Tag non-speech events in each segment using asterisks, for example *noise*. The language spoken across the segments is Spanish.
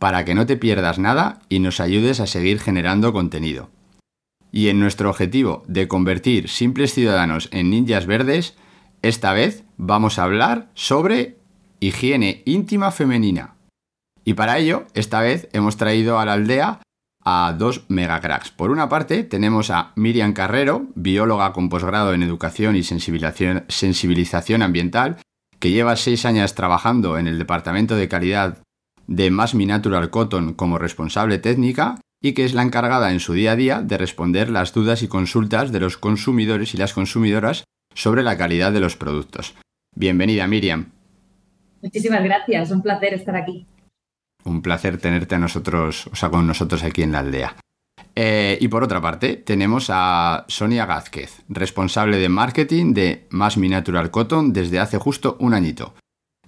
para que no te pierdas nada y nos ayudes a seguir generando contenido. Y en nuestro objetivo de convertir simples ciudadanos en ninjas verdes, esta vez vamos a hablar sobre higiene íntima femenina. Y para ello, esta vez hemos traído a la aldea a dos megacracks. Por una parte, tenemos a Miriam Carrero, bióloga con posgrado en educación y sensibilización, sensibilización ambiental, que lleva seis años trabajando en el departamento de calidad de Mass Mi Natural Cotton como responsable técnica y que es la encargada en su día a día de responder las dudas y consultas de los consumidores y las consumidoras sobre la calidad de los productos. Bienvenida, Miriam. Muchísimas gracias, un placer estar aquí. Un placer tenerte a nosotros, o sea, con nosotros aquí en la aldea. Eh, y por otra parte, tenemos a Sonia Gázquez, responsable de marketing de Mass Mi Natural Cotton desde hace justo un añito.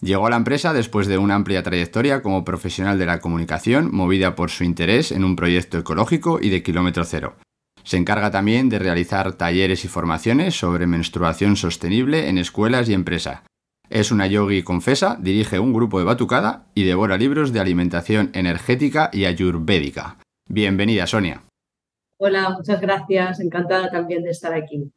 Llegó a la empresa después de una amplia trayectoria como profesional de la comunicación, movida por su interés en un proyecto ecológico y de kilómetro cero. Se encarga también de realizar talleres y formaciones sobre menstruación sostenible en escuelas y empresas. Es una yogi confesa, dirige un grupo de batucada y devora libros de alimentación energética y ayurvédica. Bienvenida, Sonia. Hola, muchas gracias, encantada también de estar aquí.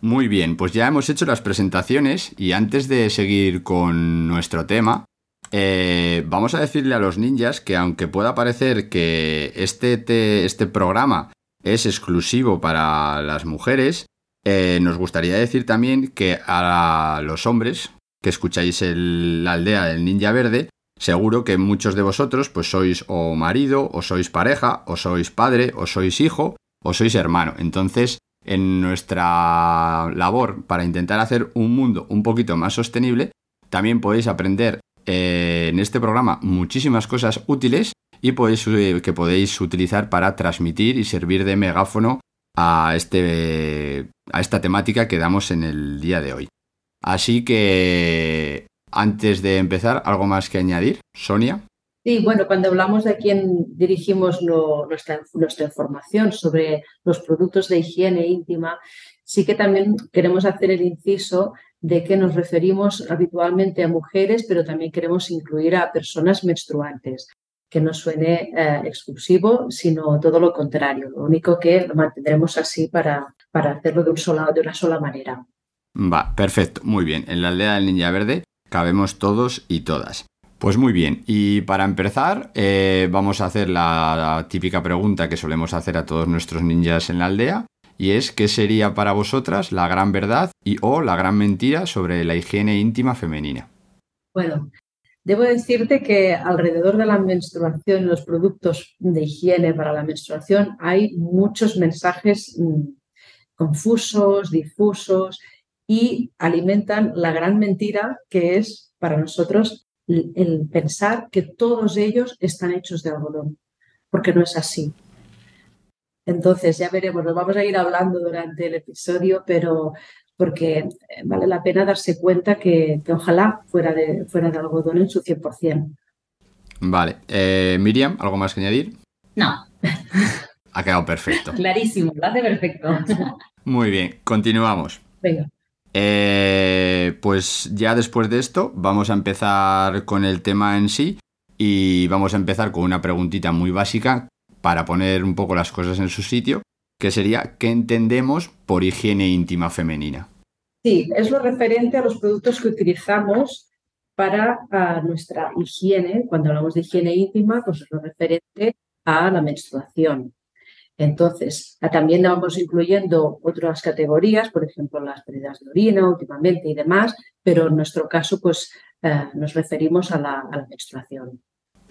Muy bien, pues ya hemos hecho las presentaciones y antes de seguir con nuestro tema, eh, vamos a decirle a los ninjas que aunque pueda parecer que este, te- este programa es exclusivo para las mujeres, eh, nos gustaría decir también que a los hombres que escucháis la aldea del ninja verde, seguro que muchos de vosotros pues sois o marido, o sois pareja, o sois padre, o sois hijo, o sois hermano. Entonces, en nuestra labor para intentar hacer un mundo un poquito más sostenible, también podéis aprender eh, en este programa muchísimas cosas útiles y eh, que podéis utilizar para transmitir y servir de megáfono a, este, a esta temática que damos en el día de hoy. Así que, antes de empezar, ¿algo más que añadir? Sonia. Sí, bueno, cuando hablamos de quién dirigimos nuestra, información sobre los productos de higiene íntima, sí que también queremos hacer el inciso de que nos referimos habitualmente a mujeres, pero también queremos incluir a personas menstruantes, que no suene eh, exclusivo, sino todo lo contrario. Lo único que lo mantendremos así para, para hacerlo de, un de una sola manera. Va, perfecto, muy bien. En la aldea del Ninja Verde cabemos todos y todas. Pues muy bien, y para empezar eh, vamos a hacer la, la típica pregunta que solemos hacer a todos nuestros ninjas en la aldea, y es ¿qué sería para vosotras la gran verdad y o la gran mentira sobre la higiene íntima femenina? Bueno, debo decirte que alrededor de la menstruación y los productos de higiene para la menstruación hay muchos mensajes mm, confusos, difusos y alimentan la gran mentira que es para nosotros el, el pensar que todos ellos están hechos de algodón, porque no es así. Entonces, ya veremos, nos vamos a ir hablando durante el episodio, pero porque eh, vale la pena darse cuenta que, que ojalá fuera de, fuera de algodón en su 100%. Vale, eh, Miriam, ¿algo más que añadir? No, Ha quedado perfecto. clarísimo, lo hace perfecto. Muy bien, continuamos. Venga, Eh, pues ya después de esto vamos a empezar con el tema en sí y vamos a empezar con una preguntita muy básica para poner un poco las cosas en su sitio, que sería ¿qué entendemos por higiene íntima femenina? Sí, es lo referente a los productos que utilizamos para nuestra higiene. Cuando hablamos de higiene íntima, pues es lo referente a la menstruación. Entonces, también vamos incluyendo otras categorías, por ejemplo, las pérdidas de orina últimamente y demás, pero en nuestro caso, pues eh, nos referimos a la, menstruación.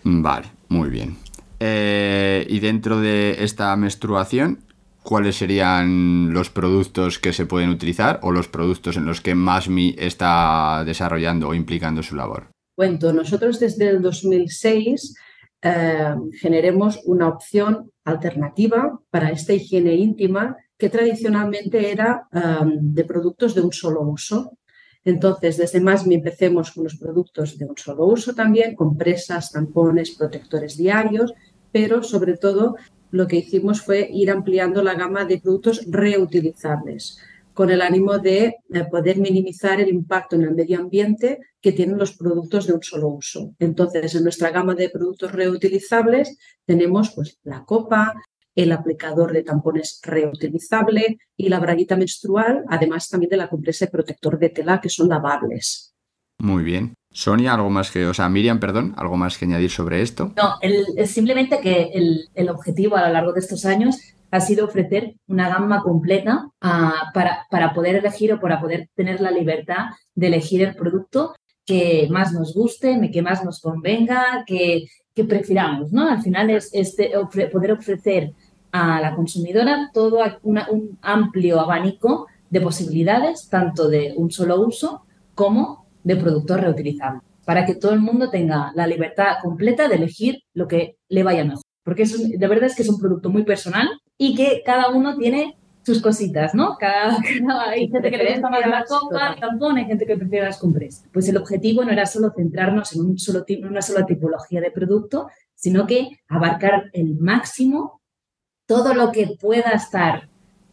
Vale, muy bien. Eh, y dentro de esta menstruación, ¿cuáles serían los productos que se pueden utilizar o los productos en los que MASMI está desarrollando o implicando su labor? Cuento, nosotros desde el 2006 eh, generemos una opción alternativa para esta higiene íntima que tradicionalmente era de productos de un solo uso. Entonces, desde MASMI empecemos con los productos de un solo uso también, compresas, tampones, protectores diarios, pero sobre todo lo que hicimos fue ir ampliando la gama de productos reutilizables con el ánimo de poder minimizar el impacto en el medio ambiente que tienen los productos de un solo uso. Entonces, en nuestra gama de productos reutilizables tenemos pues, la copa, el aplicador de tampones reutilizable y la braguita menstrual, además también de la compresa y protector de tela que son lavables. Muy bien. Sonia, algo más que, o sea, Miriam, perdón, algo más que añadir sobre esto. No, es simplemente que el, el objetivo a lo largo de estos años ha sido ofrecer una gama completa ah, para, para poder elegir o para poder tener la libertad de elegir el producto que más nos guste, que más nos convenga, que, que prefiramos, ¿no? Al final es este, poder ofrecer a la consumidora todo un amplio abanico de posibilidades, tanto de un solo uso como de productos reutilizables, para que todo el mundo tenga la libertad completa de elegir lo que le vaya mejor. Porque es, de verdad es que es un producto muy personal y que cada uno tiene sus cositas, ¿no? Cada, *laughs* hay gente que le gusta más la copa, el tampón, hay gente que prefiere las compresas. Pues el objetivo no era solo centrarnos en un solo, una sola tipología de producto, sino que abarcar el máximo todo lo que pueda estar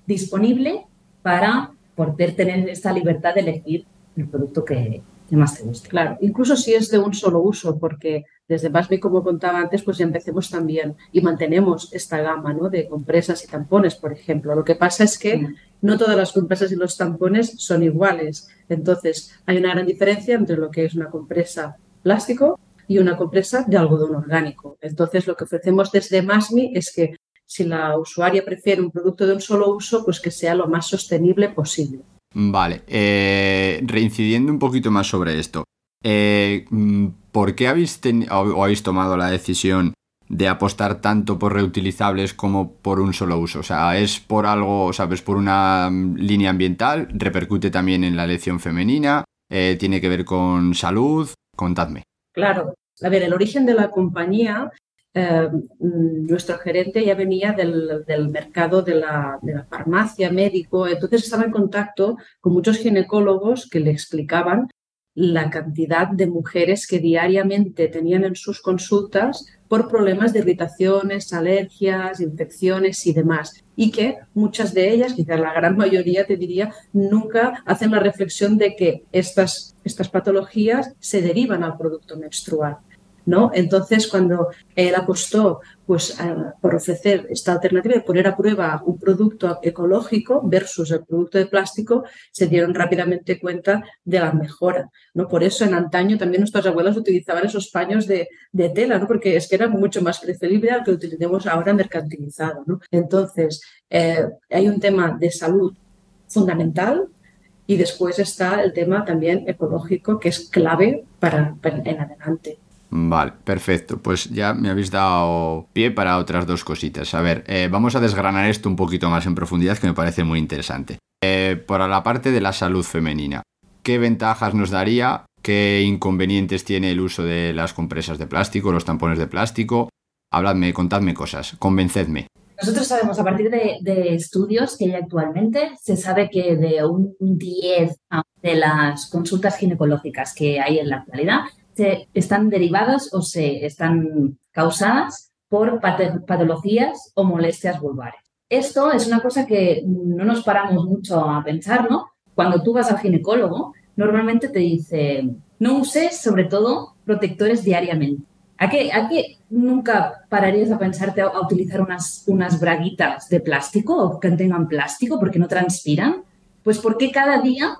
disponible para poder tener esta libertad de elegir el producto que, que más te guste. Claro, incluso si es de un solo uso, porque desde Basby, como contaba antes, pues ya empecemos también y mantenemos esta gama ¿no? de compresas y tampones, por ejemplo. Lo que pasa es que no todas las compresas y los tampones son iguales. Entonces, hay una gran diferencia entre lo que es una compresa plástico y una compresa de algodón orgánico. Entonces, lo que ofrecemos desde MASMI es que si la usuaria prefiere un producto de un solo uso, pues que sea lo más sostenible posible. Vale, eh, reincidiendo un poquito más sobre esto. Eh, mm, ¿Por qué habéis, o habéis tomado la decisión de apostar tanto por reutilizables como por un solo uso? O sea, ¿es por algo, sabes, por una mm, línea ambiental? ¿Repercute también en la elección femenina? Eh, ¿Tiene que ver con salud? Contadme. Claro. A ver, el origen de la compañía eh, nuestro gerente ya venía del, mercado de la, farmacia, médico, entonces estaba en contacto con muchos ginecólogos que le explicaban la cantidad de mujeres que diariamente tenían en sus consultas por problemas de irritaciones, alergias, infecciones y demás. Y que muchas de ellas, quizás la gran mayoría te diría, nunca hacen la reflexión de que estas, estas patologías se derivan al producto menstrual. ¿No? Entonces, cuando él apostó pues, por ofrecer esta alternativa de poner a prueba un producto ecológico versus el producto de plástico, se dieron rápidamente cuenta de la mejora. ¿no? Por eso en antaño también nuestras abuelas utilizaban esos paños de, tela, ¿no? porque es que era mucho más preferible al que utilicemos ahora mercantilizado. Entonces, eh, hay un tema de salud fundamental y después está el tema también ecológico que es clave para en adelante. Vale, perfecto. Pues ya me habéis dado pie para otras dos cositas. A ver, eh, vamos a desgranar esto un poquito más en profundidad que me parece muy interesante. Eh, por la parte de la salud femenina, ¿qué ventajas nos daría? ¿Qué inconvenientes tiene el uso de las compresas de plástico, los tampones de plástico? Habladme, contadme cosas, convencedme. Nosotros sabemos a partir de, de, estudios que hay actualmente, se sabe que de un 10 de las consultas ginecológicas que hay en la actualidad, están derivadas o se están causadas por patologías o molestias vulvares. Esto es una cosa que no nos paramos mucho a pensar, ¿no? Cuando tú vas al ginecólogo, normalmente te dice, no uses sobre todo protectores diariamente. ¿A qué, a qué nunca pararías a pensarte a, utilizar unas, unas braguitas de plástico o que tengan plástico porque no transpiran? Pues porque cada día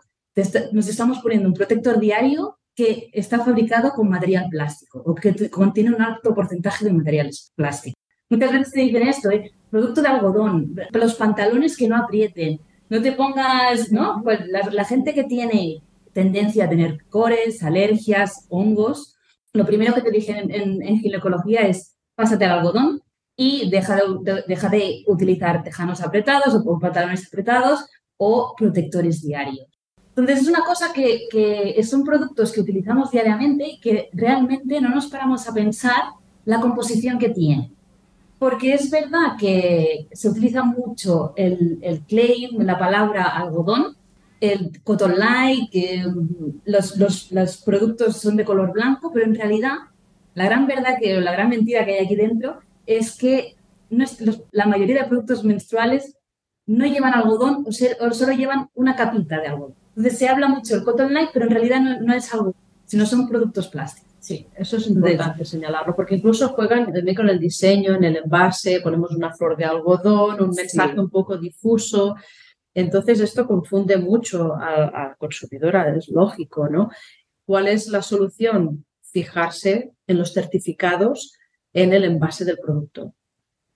nos estamos poniendo un protector diario que está fabricado con material plástico o que contiene un alto porcentaje de materiales plásticos. Muchas veces te dicen esto, ¿eh? producto de algodón, los pantalones que no aprieten, no te pongas, ¿no? Pues la, gente que tiene tendencia a tener cores, alergias, hongos, lo primero que te dicen en, ginecología es pásate al algodón y deja de, deja de utilizar tejanos apretados o pantalones apretados o protectores diarios. Entonces es una cosa que, son productos que utilizamos diariamente y que realmente no nos paramos a pensar la composición que tienen. Porque es verdad que se utiliza mucho el, el claim, la palabra algodón, el cotton light, que los, los, productos son de color blanco, pero en realidad la gran verdad que, la gran mentira que hay aquí dentro es que no es, la mayoría de productos menstruales no llevan algodón o, o, solo llevan una capita de algodón. Entonces se habla mucho del cotton light, pero en realidad no, no es algodón, sino son productos plásticos. Sí, eso es importante señalarlo, porque incluso juegan también con el diseño, en el envase, ponemos una flor de algodón, un mensaje un poco difuso. Entonces, esto confunde mucho al, consumidor, es lógico, ¿no? ¿Cuál es la solución? Fijarse en los certificados en el envase del producto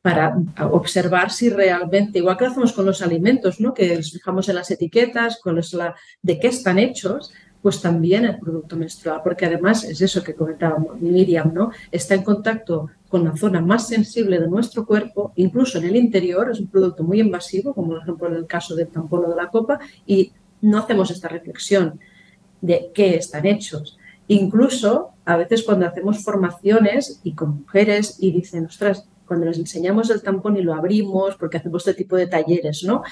para observar si realmente, igual que lo hacemos con los alimentos, ¿no? que nos fijamos en las etiquetas, con los, la, de qué están hechos, pues también el producto menstrual, porque además es eso que comentábamos Miriam, ¿no? Está en contacto con la zona más sensible de nuestro cuerpo, incluso en el interior, es un producto muy invasivo, como por ejemplo en el caso del tampón o de la copa, y no hacemos esta reflexión de qué están hechos. Incluso a veces cuando hacemos formaciones y con mujeres y dicen, ostras, cuando les enseñamos el tampón y lo abrimos, porque hacemos este tipo de talleres, ¿no?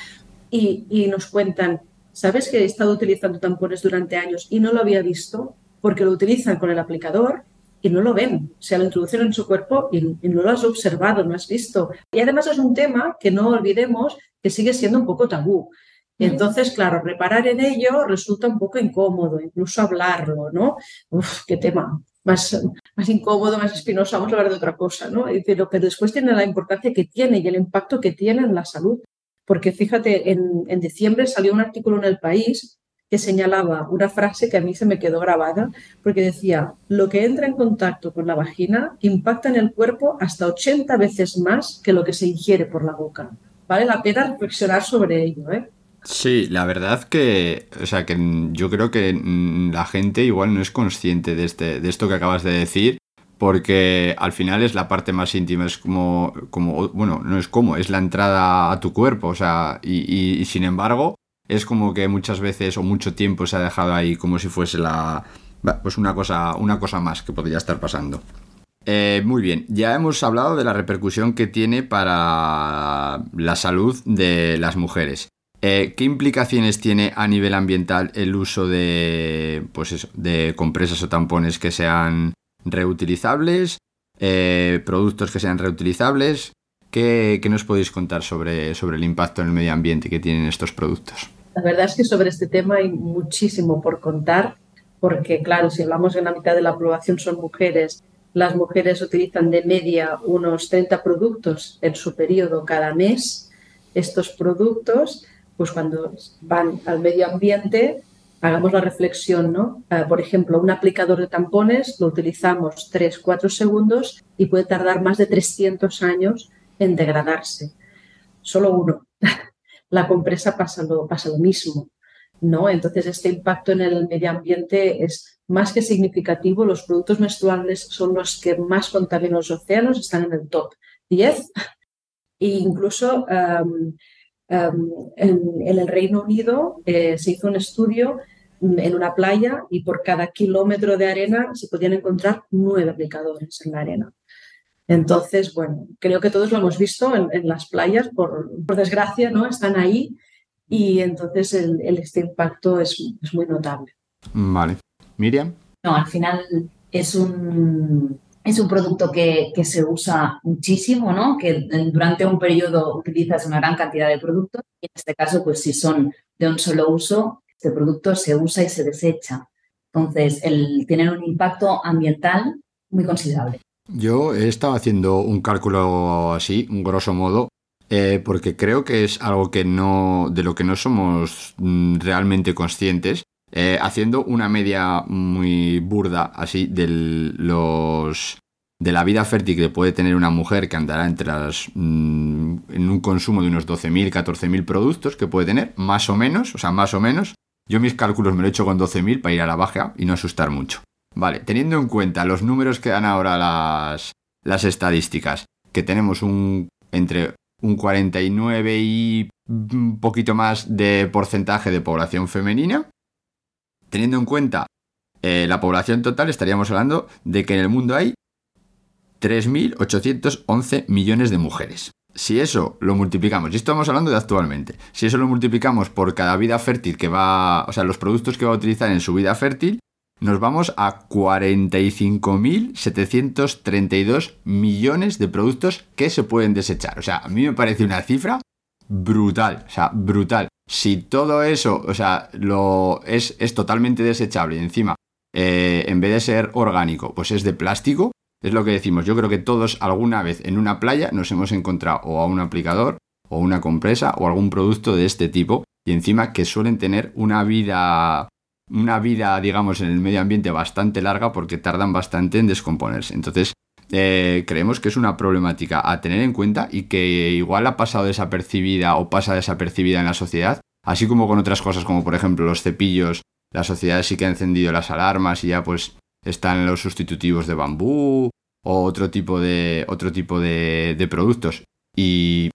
Y, y nos cuentan, ¿Sabes que he estado utilizando tampones durante años y no lo había visto? Porque lo utilizan con el aplicador y no lo ven. O sea, lo introducen en su cuerpo y, no lo has observado, no has visto. Y además es un tema que no olvidemos que sigue siendo un poco tabú. Y entonces, claro, reparar en ello resulta un poco incómodo, incluso hablarlo, ¿no? Uf, qué tema más, incómodo, más espinoso, vamos a hablar de otra cosa, ¿no? Pero, después tiene la importancia que tiene y el impacto que tiene en la salud porque fíjate, en, diciembre salió un artículo en El País que señalaba una frase que a mí se me quedó grabada, porque decía, lo que entra en contacto con la vagina impacta en el cuerpo hasta 80 veces más que lo que se ingiere por la boca. Vale la pena reflexionar sobre ello, ¿eh? Sí, la verdad que, o sea, que yo creo que la gente igual no es consciente de, este, de esto que acabas de decir porque al final es la parte más íntima, es como, como bueno, no es como, es la entrada a tu cuerpo, o sea, y, sin embargo, es como que muchas veces o mucho tiempo se ha dejado ahí como si fuese la, pues una cosa, una cosa más que podría estar pasando. Eh, muy bien, ya hemos hablado de la repercusión que tiene para la salud de las mujeres. Eh, ¿Qué implicaciones tiene a nivel ambiental el uso de, pues de compresas o tampones que sean reutilizables, eh, productos que sean reutilizables. ¿Qué, nos podéis contar sobre, sobre el impacto en el medio ambiente que tienen estos productos? La verdad es que sobre este tema hay muchísimo por contar, porque claro, si hablamos en la mitad de la población son mujeres, las mujeres utilizan de media unos 30 productos en su periodo cada mes. Estos productos, pues cuando van al medio ambiente, hagamos la reflexión, ¿no? Ah, por ejemplo, un aplicador de tampones lo utilizamos 3-4 segundos y puede tardar más de 300 años en degradarse. Solo uno. *laughs* la compresa pasa lo, pasa lo mismo. ¿no? Entonces, este impacto en el medio ambiente es más que significativo. Los productos menstruales son los que más contaminan los océanos, están en el top 10. *laughs* E incluso en, el Reino Unido eh, se hizo un estudio mm, en una playa y por cada kilómetro de arena se podían encontrar nueve aplicadores en la arena. Entonces, bueno, creo que todos lo hemos visto en, las playas, por, desgracia, ¿no? Están ahí y entonces el, este impacto es, es muy notable. Vale. Miriam. No, al final es un, es un producto que, se usa muchísimo, ¿no? Que durante un periodo utilizas una gran cantidad de productos y en este caso, pues si son de un solo uso, este producto se usa y se desecha. Entonces, tienen un impacto ambiental muy considerable. Yo he estado haciendo un cálculo así, un grosso modo, eh, porque creo que es algo que no, de lo que no somos mm, realmente conscientes, Eh, haciendo una media muy burda, así, de los de la vida fértil que puede tener una mujer que andará entre las, mm, en un consumo de unos 12.000, 14.000 productos que puede tener, más o menos, o sea, más o menos. Yo mis cálculos me lo he hecho con 12.000 para ir a la baja y no asustar mucho. Vale, teniendo en cuenta los números que dan ahora las, las estadísticas, que tenemos un entre un 49 y un poquito más de porcentaje de población femenina, teniendo en cuenta eh, la población total, estaríamos hablando de que en el mundo hay 3.811 millones de mujeres. Si eso lo multiplicamos, y estamos hablando de actualmente, si eso lo multiplicamos por cada vida fértil que va, o sea, los productos que va a utilizar en su vida fértil, nos vamos a 45.732 millones de productos que se pueden desechar. O sea, a mí me parece una cifra brutal, o sea, brutal. Si todo eso, o sea, lo es, es totalmente desechable y encima, eh, en vez de ser orgánico, pues es de plástico, es lo que decimos. Yo creo que todos alguna vez en una playa nos hemos encontrado o a un aplicador o una compresa o algún producto de este tipo y encima que suelen tener una vida una vida, digamos, en el medio ambiente bastante larga porque tardan bastante en descomponerse. Entonces, eh, creemos que es una problemática a tener en cuenta y que igual ha pasado desapercibida o pasa desapercibida en la sociedad, así como con otras cosas como por ejemplo los cepillos, la sociedad sí que ha encendido las alarmas y ya pues están los sustitutivos de bambú o otro tipo de, otro tipo de, productos. Y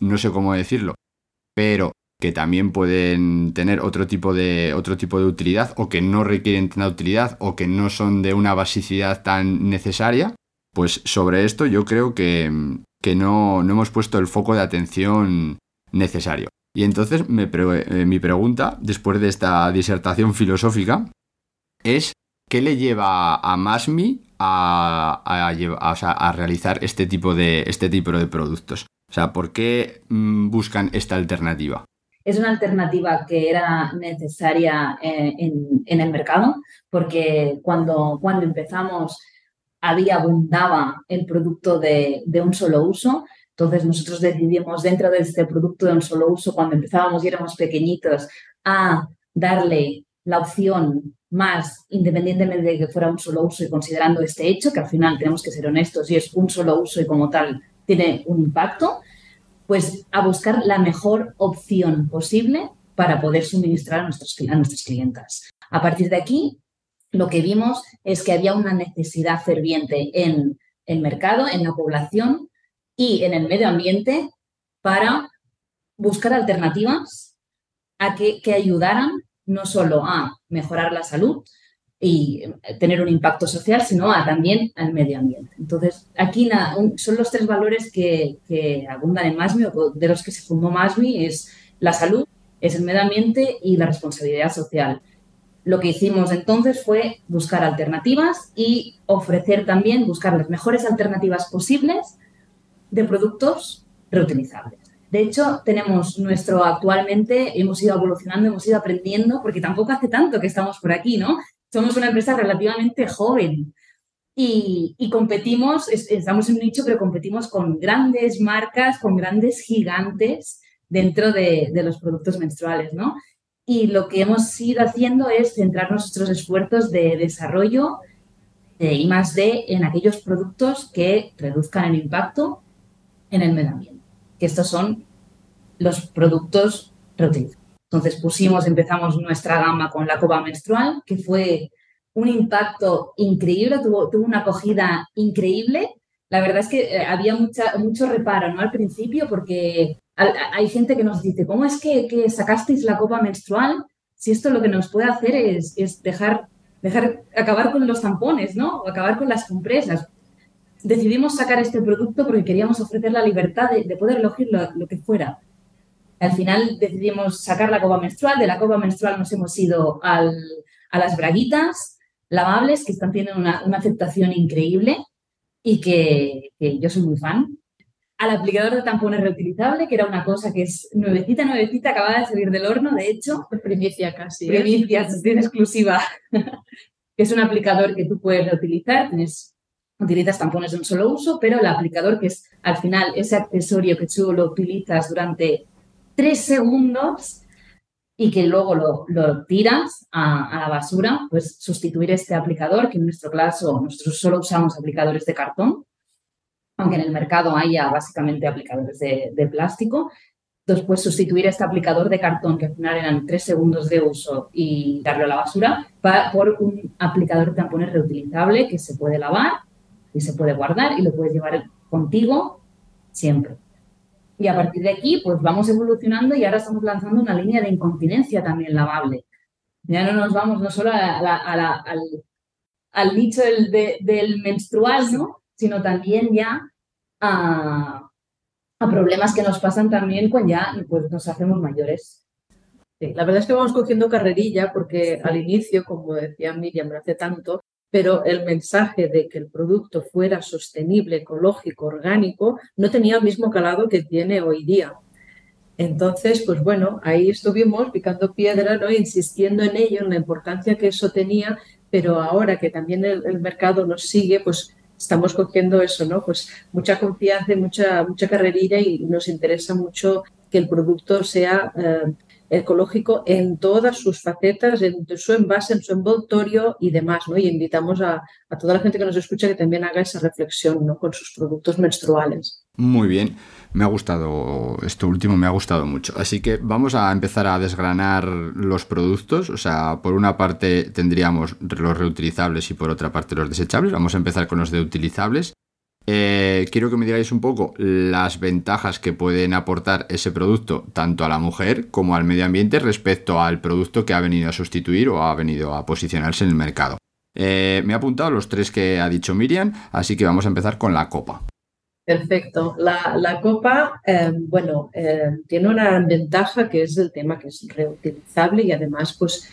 no sé cómo decirlo, pero que también pueden tener otro tipo de otro tipo de utilidad o que no requieren tanta utilidad o que no son de una basicidad tan necesaria, pues sobre esto yo creo que, no, no, hemos puesto el foco de atención necesario. Y entonces eh, mi pregunta, después de esta disertación filosófica, es ¿qué le lleva a Masmi a, a, realizar este tipo, de, este tipo de productos? O sea, ¿por qué mm, buscan esta alternativa? es una alternativa que era necesaria eh, en, el mercado, porque cuando, cuando empezamos había abundaba el producto de, un solo uso. Entonces nosotros decidimos dentro de este producto de un solo uso, cuando empezábamos y éramos pequeñitos, a darle la opción más, independientemente de que fuera un solo uso y considerando este hecho, que al final tenemos que ser honestos y es un solo uso y como tal tiene un impacto, pues a buscar la mejor opción posible para poder suministrar a, nuestros, a nuestras clientas. A partir de aquí, lo que vimos es que había una necesidad ferviente en el mercado, en la población y en el medio ambiente para buscar alternativas a que, que ayudaran no solo a mejorar la salud, y tener un impacto social, sino también al medio ambiente. Entonces, aquí son los tres valores que, que, abundan en MASMI o de los que se fundó MASMI, es la salud, es el medio ambiente y la responsabilidad social. Lo que hicimos entonces fue buscar alternativas y ofrecer también, buscar las mejores alternativas posibles de productos reutilizables. De hecho, tenemos nuestro actualmente, hemos ido evolucionando, hemos ido aprendiendo, porque tampoco hace tanto que estamos por aquí, ¿no? somos una empresa relativamente joven y, competimos, estamos en un nicho, pero competimos con grandes marcas, con grandes gigantes dentro de, los productos menstruales, ¿no? Y lo que hemos ido haciendo es centrar nuestros esfuerzos de desarrollo de más D en aquellos productos que reduzcan el impacto en el medio ambiente, que estos son los productos reutilizables. Entonces pusimos, empezamos nuestra gama con la copa menstrual, que fue un impacto increíble, tuvo, tuvo una acogida increíble. La verdad es que eh, había mucha, mucho reparo ¿no? al principio porque hay gente que nos dice, ¿cómo es que, sacasteis la copa menstrual? Si esto lo que nos puede hacer es, dejar, acabar con los tampones, ¿no? O acabar con las compresas. Decidimos sacar este producto porque queríamos ofrecer la libertad de, de poder elegir lo, que fuera. Al final decidimos sacar la copa menstrual, de la copa menstrual nos hemos ido a las braguitas lavables que están teniendo una, aceptación increíble y que, yo soy muy fan. Al aplicador de tampones reutilizable, que era una cosa que es nuevecita, nuevecita, acababa de salir del horno, de hecho. Primicia casi. ¿eh? Primicia, tiene exclusiva. *laughs* que es un aplicador que tú puedes reutilizar, tienes utilizas tampones de un solo uso, pero el aplicador, que es al final ese accesorio que tú lo utilizas durante tres segundos y que luego lo, tiras a, la basura, pues sustituir este aplicador, que en nuestro caso nosotros solo usamos aplicadores de cartón, aunque en el mercado haya básicamente aplicadores de, plástico. Después sustituir este aplicador de cartón, que al final eran tres segundos de uso, y darlo a la basura, por un aplicador de tampones reutilizable que se puede lavar y se puede guardar y lo puedes llevar contigo siempre. Y a partir de aquí, pues vamos evolucionando y ahora estamos lanzando una línea de incontinencia también lavable. Ya no nos vamos no solo al, nicho del, menstrual, ¿no? Sino también ya a, problemas que nos pasan también cuando ya pues, nos hacemos mayores. la verdad es que vamos cogiendo carrerilla porque al inicio, como decía Miriam, hace tanto, pero el mensaje de que el producto fuera sostenible, ecológico, orgánico, no tenía el mismo calado que tiene hoy día. Entonces, pues bueno, ahí estuvimos picando piedra, ¿no? insistiendo en ello, en la importancia que eso tenía, pero ahora que también el, mercado nos sigue, pues estamos cogiendo eso, ¿no? Pues mucha confianza y mucha, mucha carrerilla y nos interesa mucho que el producto sea eh, ecológico en todas sus facetas, en su envase, en su envoltorio y demás, ¿no? Y invitamos a, toda la gente que nos escucha que también haga esa reflexión, ¿no? Con sus productos menstruales. Muy bien, me ha gustado, esto último me ha gustado mucho. Así que vamos a empezar a desgranar los productos. O sea, por una parte tendríamos los reutilizables y por otra parte los desechables. Vamos a empezar con los de utilizables. Eh, quiero que me digáis un poco las ventajas que pueden aportar ese producto tanto a la mujer como al medio ambiente respecto al producto que ha venido a sustituir o ha venido a posicionarse en el mercado. Eh, me he apuntado los tres que ha dicho Miriam, así que vamos a empezar con la copa. Perfecto. La, copa, eh, bueno, tiene una ventaja que es el tema que es reutilizable y además pues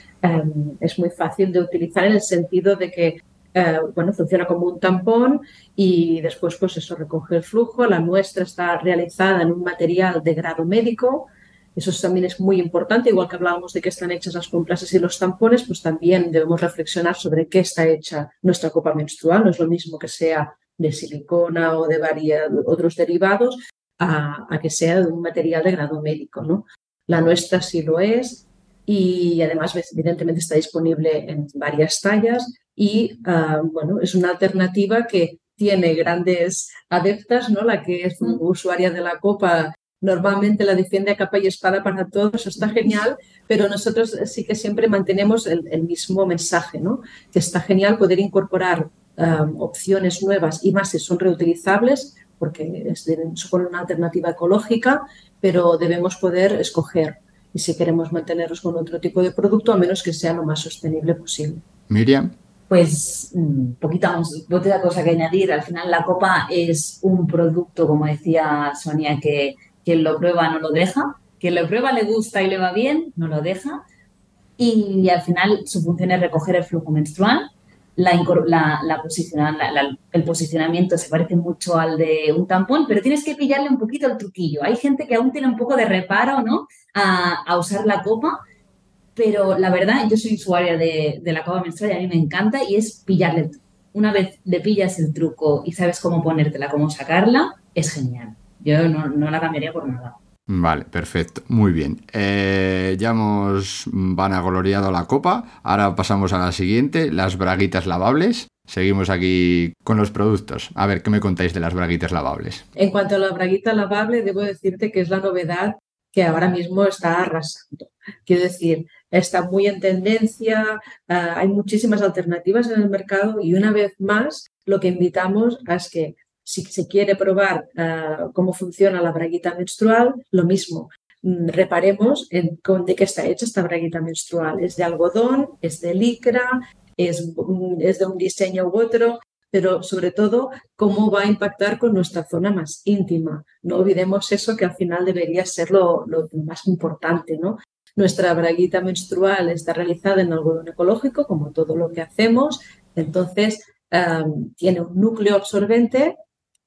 es muy fácil de utilizar en el sentido de que eh, bueno, funciona como un tampón y después pues eso recoge el flujo. La nuestra está realizada en un material de grado médico. Eso también es muy importante, igual que hablábamos de que están hechas las compresas y los tampones, pues también debemos reflexionar sobre qué está hecha nuestra copa menstrual. No es lo mismo que sea de silicona o de varios otros derivados a, a, que sea de un material de grado médico. ¿no? La nuestra sí lo es y además evidentemente está disponible en varias tallas y ah, bueno, es una alternativa que tiene grandes adeptas, ¿no? La que es usuaria de la copa normalmente la defiende a capa y espada para todos, está genial, pero nosotros sí que siempre mantenemos el, mismo mensaje, ¿no? Que está genial poder incorporar ah, opciones nuevas y más si son reutilizables, porque supone una alternativa ecológica, pero debemos poder escoger y si queremos mantenernos con otro tipo de producto, a menos que sea lo más sostenible posible. Miriam. Pues mm, poquita, poquita cosa que añadir. Al final la copa es un producto, como decía Sonia, que quien lo prueba no lo deja. Quien lo prueba le gusta y le va bien, no lo deja. Y, al final su función es recoger el flujo menstrual. La, la, la, el posicionamiento se parece mucho al de un tampón, pero tienes que pillarle un poquito el truquillo. Hay gente que aún tiene un poco de reparo ¿no? a, a usar la copa pero la verdad, yo soy usuaria de, la copa menstrual y a mí me encanta y es pillarle. Una vez le pillas el truco y sabes cómo ponértela, cómo sacarla, es genial. Yo no, la cambiaría por nada. Vale, perfecto, muy bien. Eh, ya hemos vanagloriado la copa, ahora pasamos a la siguiente, las braguitas lavables. Seguimos aquí con los productos. A ver, ¿qué me contáis de las braguitas lavables? En cuanto a la braguita lavable, debo decirte que es la novedad que ahora mismo está arrasando. Quiero decir, está muy en tendencia, ah, hay muchísimas alternativas en el mercado y una vez más lo que invitamos es que si se quiere probar ah, cómo funciona la braguita menstrual, lo mismo. Mm, reparemos de qué está hecha esta braguita menstrual. ¿Es de algodón? ¿Es de licra? ¿Es, mm, es de un diseño u otro? pero sobre todo cómo va a impactar con nuestra zona más íntima. No olvidemos eso que al final debería ser lo, más importante, ¿no? Nuestra braguita menstrual está realizada en algodón ecológico, como todo lo que hacemos. Entonces, tiene un núcleo absorbente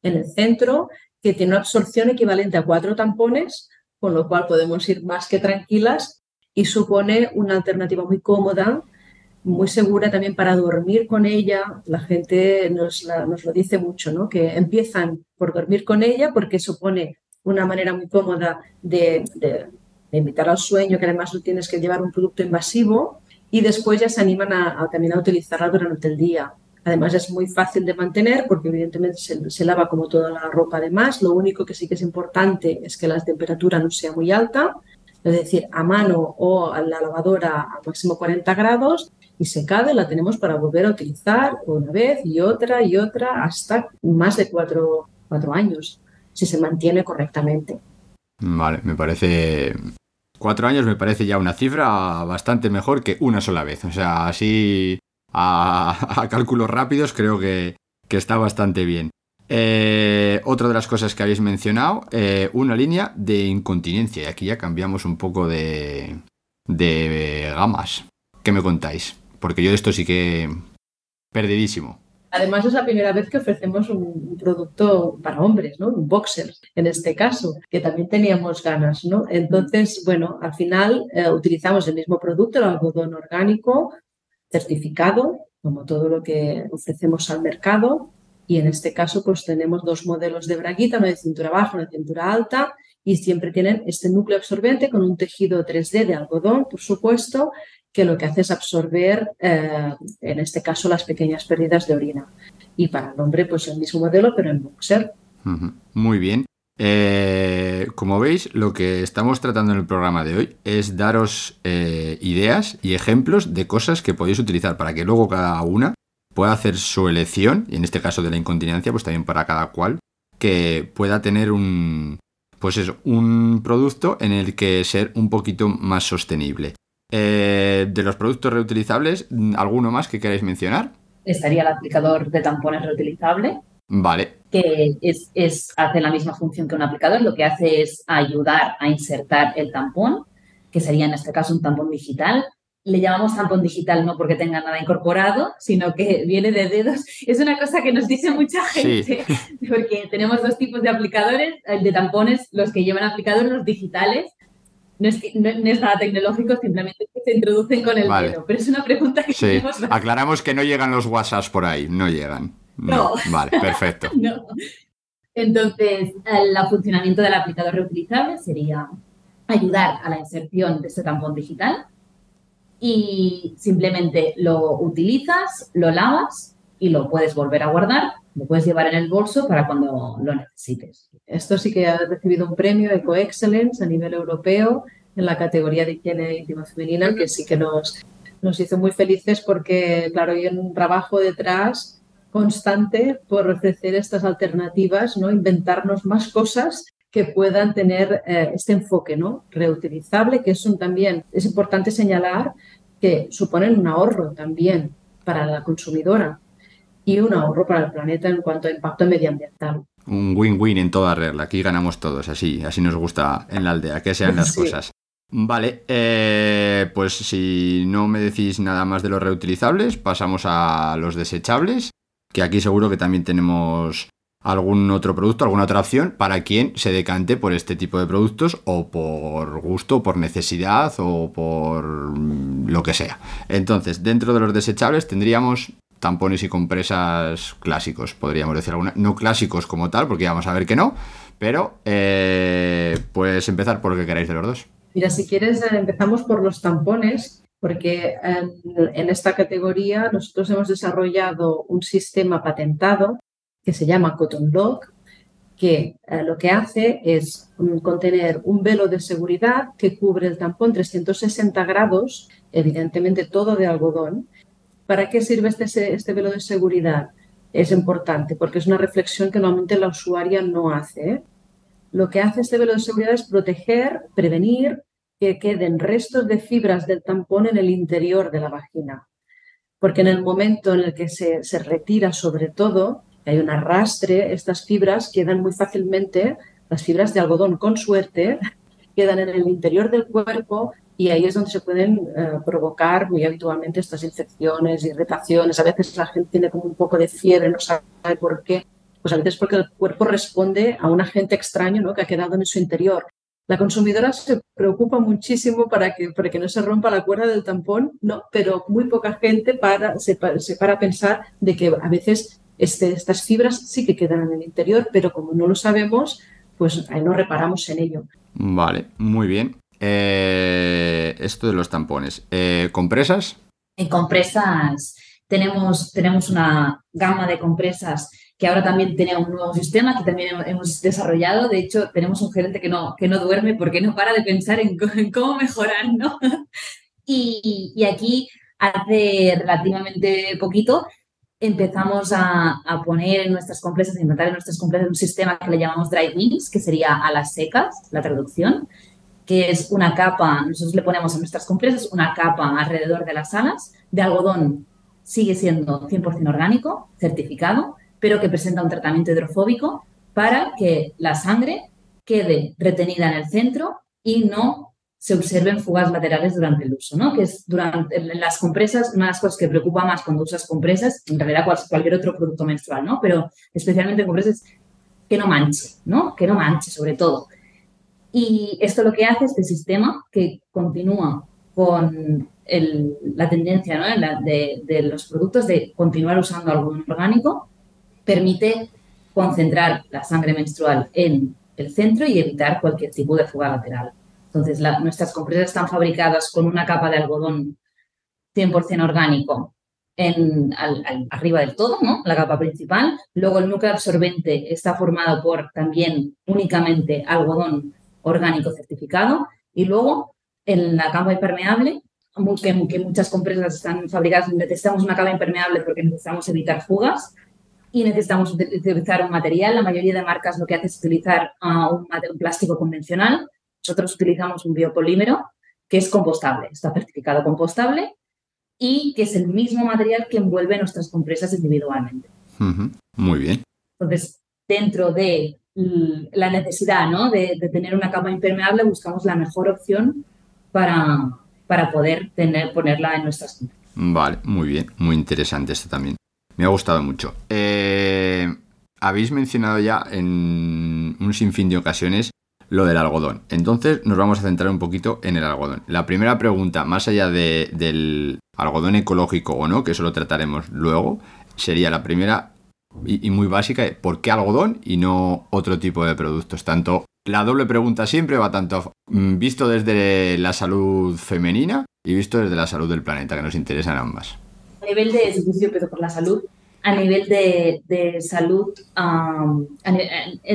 en el centro que tiene una absorción equivalente a cuatro tampones, con lo cual podemos ir más que tranquilas y supone una alternativa muy cómoda, muy segura también para dormir con ella. La gente nos, lo dice mucho, ¿no? que empiezan por dormir con ella porque supone una manera muy cómoda de de invitar al sueño, que además no tienes que llevar un producto invasivo, y después ya se animan a, también a utilizarla durante el día. Además es muy fácil de mantener porque evidentemente se, lava como toda la ropa además. Lo único que sí que es importante es que la temperatura no sea muy alta, es decir, a mano o a la lavadora a máximo 40 grados y secada la tenemos para volver a utilizar una vez y otra y otra hasta más de cuatro, cuatro años, si se mantiene correctamente. Vale, me parece Cuatro años me parece ya una cifra bastante mejor que una sola vez. O sea, así a, cálculos rápidos creo que, está bastante bien. Eh, otra de las cosas que habéis mencionado, eh, una línea de incontinencia. Y aquí ya cambiamos un poco de, de gamas. ¿Qué me contáis? Porque yo de esto sí que perdidísimo. Además, es la primera vez que ofrecemos un, producto para hombres, ¿no? Un boxer, en este caso, que también teníamos ganas, ¿no? Entonces, bueno, al final eh, utilizamos el mismo producto, el algodón orgánico, certificado, como todo lo que ofrecemos al mercado. Y en este caso, pues tenemos dos modelos de braguita, una de cintura baja, una de cintura alta, y siempre tienen este núcleo absorbente con un tejido 3D de algodón, por supuesto, que lo que hace es absorber, eh, en este caso, las pequeñas pérdidas de orina. Y para el hombre, pues el mismo modelo, pero en boxer. Muy bien. Eh, como veis, lo que estamos tratando en el programa de hoy es daros eh, ideas y ejemplos de cosas que podéis utilizar para que luego cada una pueda hacer su elección, y en este caso de la incontinencia, pues también para cada cual, que pueda tener un, pues eso, un producto en el que ser un poquito más sostenible. Eh, de los productos reutilizables, ¿alguno más que queráis mencionar? Estaría el aplicador de tampones reutilizable. Vale. Que es, hace la misma función que un aplicador. Lo que hace es ayudar a insertar el tampón, que sería en este caso un tampón digital. Le llamamos tampón digital no porque tenga nada incorporado, sino que viene de dedos. Es una cosa que nos dice mucha gente, porque tenemos dos tipos de aplicadores, el de tampones, los que llevan aplicadores, los digitales, no es, no, es, nada tecnológico, simplemente que se introducen con el dedo. Pero es una pregunta que sí. Aclaramos que no llegan los WhatsApps por ahí, no llegan. No. *laughs* Vale, perfecto. no. Entonces, el funcionamiento del aplicador reutilizable sería ayudar a la inserción de ese tampón digital y simplemente lo utilizas, lo lavas y lo puedes volver a guardar, lo puedes llevar en el bolso para cuando lo necesites. Esto sí que ha recibido un premio Eco Excellence a nivel europeo en la categoría de higiene íntima femenina, que sí que nos, nos hizo muy felices porque, claro, hay un trabajo detrás constante por ofrecer estas alternativas, ¿no? inventarnos más cosas que puedan tener eh, este enfoque ¿no? reutilizable, que es un, también, es importante señalar que suponen un ahorro también para la consumidora y un ahorro para el planeta en cuanto a impacto medioambiental. Un win-win en toda regla. Aquí ganamos todos, así, así nos gusta en la aldea, que sean las *laughs* cosas. Vale, eh, pues si no me decís nada más de los reutilizables, pasamos a los desechables, que aquí seguro que también tenemos algún otro producto, alguna otra opción para quien se decante por este tipo de productos o por gusto, por necesidad o por lo que sea. Entonces, dentro de los desechables tendríamos tampones y compresas clásicos, podríamos decir alguna. No clásicos como tal, porque vamos a ver que no, pero pues empezar por lo que queráis de los dos. Mira, si quieres, eh, empezamos por los tampones, porque en, esta categoría nosotros hemos desarrollado un sistema patentado que se llama Cotton Lock, que eh, lo que hace es mm, contener un velo de seguridad que cubre el tampón 360 grados, evidentemente todo de algodón, ¿Para qué sirve este, este velo de seguridad? Es importante porque es una reflexión que normalmente la usuaria no hace. ¿eh? Lo que hace este velo de seguridad es proteger, prevenir que queden restos de fibras del tampón en el interior de la vagina. Porque en el momento en el que se, se retira, sobre todo, hay un arrastre, estas fibras quedan muy fácilmente, las fibras de algodón con suerte, quedan en el interior del cuerpo y ahí es donde se pueden eh, provocar muy habitualmente estas infecciones, irritaciones. A veces la gente tiene como un poco de fiebre, no sabe por qué. Pues a veces porque el cuerpo responde a un agente extraño ¿no? que ha quedado en su interior. La consumidora se preocupa muchísimo para que, para que no se rompa la cuerda del tampón, no, pero muy poca gente para, se, para a pensar de que a veces este, estas fibras sí que quedan en el interior, pero como no lo sabemos, pues no reparamos en ello. Vale, muy bien. Eh, esto de los tampones. Eh, ¿Compresas? En compresas tenemos, tenemos una gama de compresas que ahora también tiene un nuevo sistema que también hemos desarrollado. De hecho, tenemos un gerente que no, que no duerme porque no para de pensar en, *laughs* cómo mejorar, ¿no? *laughs* Y, y, aquí, hace relativamente poquito, empezamos a, a, poner en nuestras compresas, a implantar en nuestras compresas un sistema que le llamamos dry wings, que sería a las secas, la traducción, que es una capa, nosotros le ponemos a nuestras compresas una capa alrededor de las alas de algodón, sigue siendo 100% orgánico, certificado, pero que presenta un tratamiento hidrofóbico para que la sangre quede retenida en el centro y no se observen fugas laterales durante el uso, ¿no? Que es durante las compresas, una de las cosas que preocupa más cuando usas compresas, en realidad cualquier otro producto menstrual, ¿no? Pero especialmente compresas, que no manche, ¿no? Que no manche, sobre todo. Y esto lo que hace este sistema, que continúa con la tendencia ¿no? de, de, los productos de continuar usando algodón orgánico, permite concentrar la sangre menstrual en el centro y evitar cualquier tipo de fuga lateral. Entonces, nuestras compresas están fabricadas con una capa de algodón 100% orgánico en, arriba del todo, ¿no? la capa principal. Luego el núcleo absorbente está formado por también únicamente algodón orgánico certificado. Y luego en la capa impermeable, que, que muchas compresas están fabricadas, necesitamos una capa impermeable porque necesitamos evitar fugas y necesitamos utilizar un material. La mayoría de marcas lo que hace es utilizar uh, un, un, plástico convencional nosotros utilizamos un biopolímero que es compostable, está certificado compostable y que es el mismo material que envuelve nuestras compresas individualmente. Muy bien. Entonces, dentro de la necesidad ¿no? de, tener una capa impermeable, buscamos la mejor opción para, para poder tener, ponerla en nuestras compresas. Vale, muy bien, muy interesante esto también. Me ha gustado mucho. Eh, habéis mencionado ya en un sinfín de ocasiones lo del algodón. Entonces nos vamos a centrar un poquito en el algodón. La primera pregunta, más allá de, del algodón ecológico o no, que eso lo trataremos luego, sería la primera y, muy básica, ¿por qué algodón y no otro tipo de productos? Tanto la doble pregunta siempre va tanto mm, visto desde la salud femenina y visto desde la salud del planeta, que nos interesan ambas. A nivel de servicio, por la salud, a nivel de, de salud,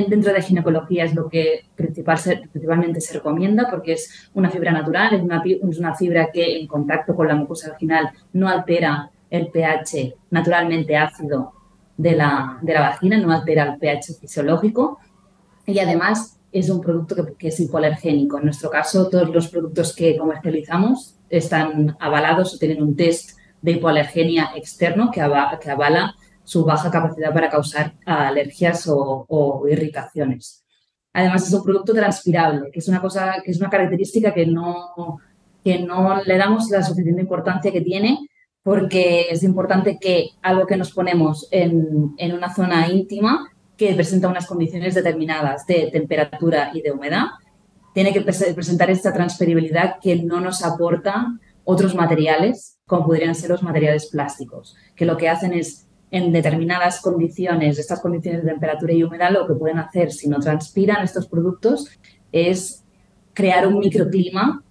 dentro de ginecología es lo que principal, principalmente se recomienda porque es una fibra natural, es una, es una fibra que en contacto con la mucosa vaginal no altera el pH naturalmente ácido de la, de la vagina, no altera el pH fisiológico y además es un producto que, que, es hipoalergénico. En nuestro caso, todos los productos que comercializamos están avalados o tienen un test de hipoalergenia externo que, avala su baja capacidad para causar alergias o, irritaciones. Además, es un producto transpirable, que es una cosa, que es una característica que no, que no le damos la suficiente importancia que tiene, porque es importante que algo que nos ponemos en, en una zona íntima, que presenta unas condiciones determinadas de temperatura y de humedad, tiene que presentar esta transferibilidad que no nos aporta otros materiales, como podrían ser los materiales plásticos, que lo que hacen es, en determinadas condiciones, estas condiciones de temperatura y humedad, lo que pueden hacer si no transpiran estos productos es crear un microclima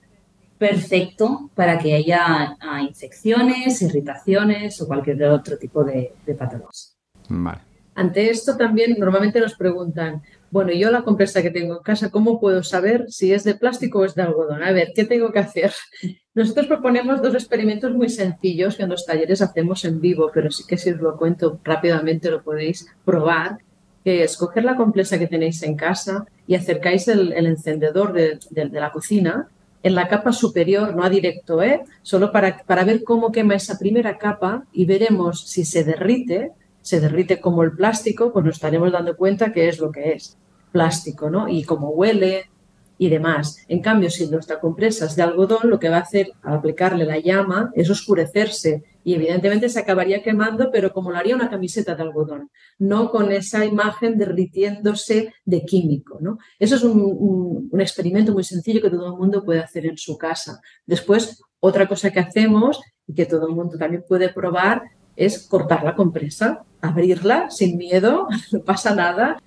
perfecto para que haya ah, infecciones, irritaciones o cualquier otro tipo de. Vale. Ante esto también normalmente nos preguntan, bueno, yo la compresa que tengo en casa, ¿cómo puedo saber si es de plástico o es de algodón? A ver, ¿qué tengo que hacer? *laughs* Nosotros proponemos dos experimentos muy sencillos que en los talleres hacemos en vivo, pero sí que si os lo cuento rápidamente lo podéis probar, que es coger la compresa que tenéis en casa y acercáis el, encendedor de, la cocina en la capa superior, no a directo, ¿eh? solo para, para ver cómo quema esa primera capa y veremos si se derrite, se derrite como el plástico, pues nos estaremos dando cuenta que es lo que es plástico, ¿no? Y cómo huele, y demás. En cambio, si nuestra compresa es de algodón, lo que va a hacer al aplicarle la llama es oscurecerse y evidentemente se acabaría quemando, pero como lo haría una camiseta de algodón, no con esa imagen derritiéndose de químico. ¿no? Eso es un, un experimento muy sencillo que todo el mundo puede hacer en su casa. Después, otra cosa que hacemos y que todo el mundo también puede probar es cortar la compresa, abrirla sin miedo, *laughs* no pasa nada,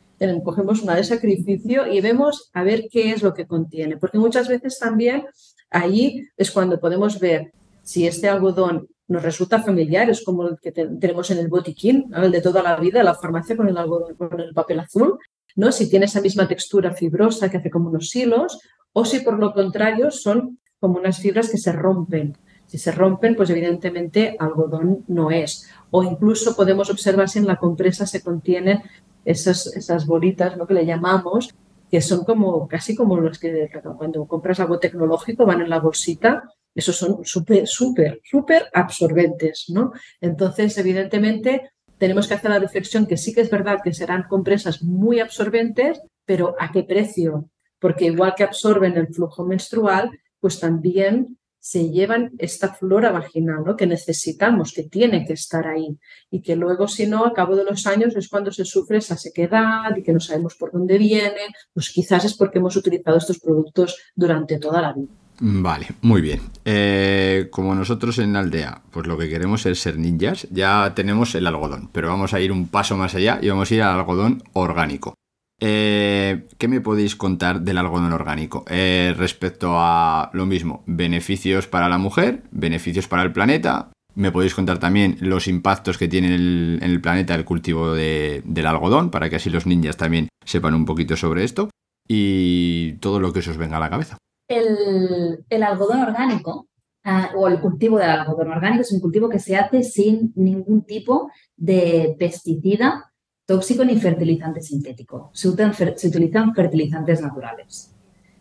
cogemos una de sacrificio y vemos a ver qué es lo que contiene, porque muchas veces también ahí es cuando podemos ver si este algodón nos resulta familiar, es como el que tenemos en el botiquín, el de toda la vida, la farmacia con el algodón, con el papel azul, ¿no? Si tiene esa misma textura fibrosa que hace como unos hilos, o si por lo contrario son como unas fibras que se rompen. Si se rompen, pues evidentemente algodón no es. O incluso podemos observar si en la compresa se contienen esas, esas bolitas, lo que le llamamos, que son como casi como los que cuando compras algo tecnológico van en la bolsita esos son súper, súper, súper absorbentes, ¿no? Entonces, evidentemente, tenemos que hacer la reflexión que sí que es verdad que serán compresas muy absorbentes, pero ¿a qué precio? Porque igual que absorben el flujo menstrual, pues también se llevan esta flora vaginal, ¿no? Que necesitamos, que tiene que estar ahí. Y que luego, si no, a cabo de los años es cuando se sufre esa sequedad y que no sabemos por dónde viene, pues quizás es porque hemos utilizado estos productos durante toda la vida. Vale, muy bien. Eh, como nosotros en la aldea, pues lo que queremos es ser ninjas, ya tenemos el algodón, pero vamos a ir un paso más allá y vamos a ir al algodón orgánico. Eh, ¿Qué me podéis contar del algodón orgánico? Eh, respecto a lo mismo, beneficios para la mujer, beneficios para el planeta. Me podéis contar también los impactos que tiene en el planeta el cultivo del algodón, para que así los ninjas también sepan un poquito sobre esto. Y todo lo que os venga a la cabeza el, algodón orgánico ah, o el cultivo del algodón orgánico es un cultivo que se hace sin ningún tipo de pesticida tóxico ni fertilizante sintético. Se, utilizan, fertilizantes naturales.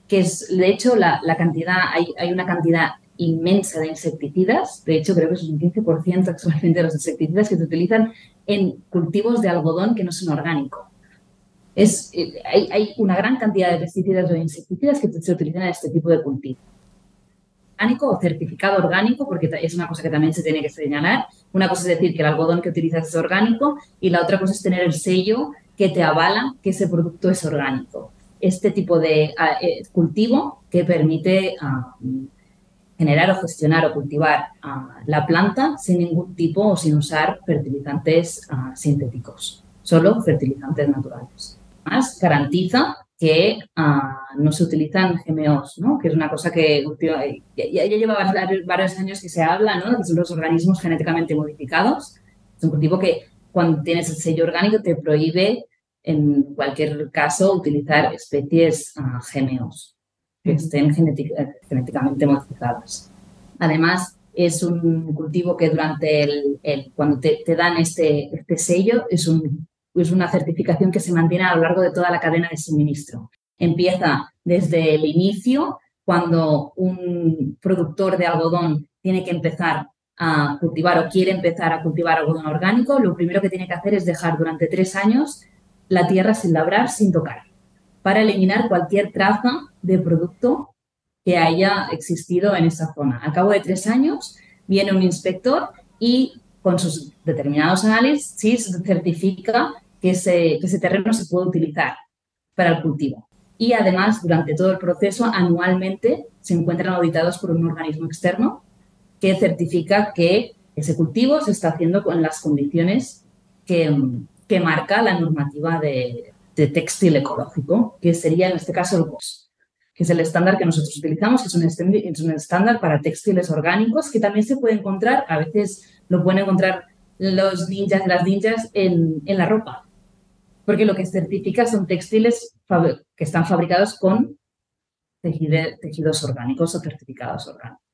Que es, de hecho, la, cantidad, hay, hay, una cantidad inmensa de insecticidas, de hecho creo que es un 15% actualmente de los insecticidas que se utilizan en cultivos de algodón que no son orgánicos. Es, eh, hay, una gran cantidad de pesticidas o insecticidas que se utilizan en este tipo de cultivo. Orgánico o certificado orgánico, porque es una cosa que también se tiene que señalar. Una cosa es decir que el algodón que utilizas es orgánico y la otra cosa es tener el sello que te avala que ese producto es orgánico. Este tipo de eh, cultivo que permite ah, generar o gestionar o cultivar ah, la planta sin ningún tipo o sin usar fertilizantes sintéticos, solo fertilizantes naturales más garantiza que ah, no se utilizan GMOs, ¿no? que es una cosa que ya, lleva varios años que se habla, ¿no? de los organismos genéticamente modificados. Es un cultivo que cuando tienes el sello orgánico te prohíbe en cualquier caso utilizar especies uh, GMOs que estén genéticamente modificadas. Además, es un cultivo que durante el, cuando te, te, dan este, este sello es un es una certificación que se mantiene a lo largo de toda la cadena de suministro. Empieza desde el inicio, cuando un productor de algodón tiene que empezar a cultivar o quiere empezar a cultivar algodón orgánico, lo primero que tiene que hacer es dejar durante tres años la tierra sin labrar, sin tocar, para eliminar cualquier traza de producto que haya existido en esa zona. Al cabo de tres años viene un inspector y con sus determinados análisis certifica que ese, ese terreno se puede utilizar para el cultivo. Y además, durante todo el proceso, anualmente se encuentran auditados por un organismo externo que certifica que ese cultivo se está haciendo con las condiciones que, que marca la normativa de, textil ecológico, que sería en este caso el GOS, que es el estándar que nosotros utilizamos, que es un, es un estándar para textiles orgánicos que también se puede encontrar, a veces lo pueden encontrar los ninjas y las ninjas en la ropa porque lo que certifica son textiles que están fabricados con tejidos orgánicos o certificados orgánicos.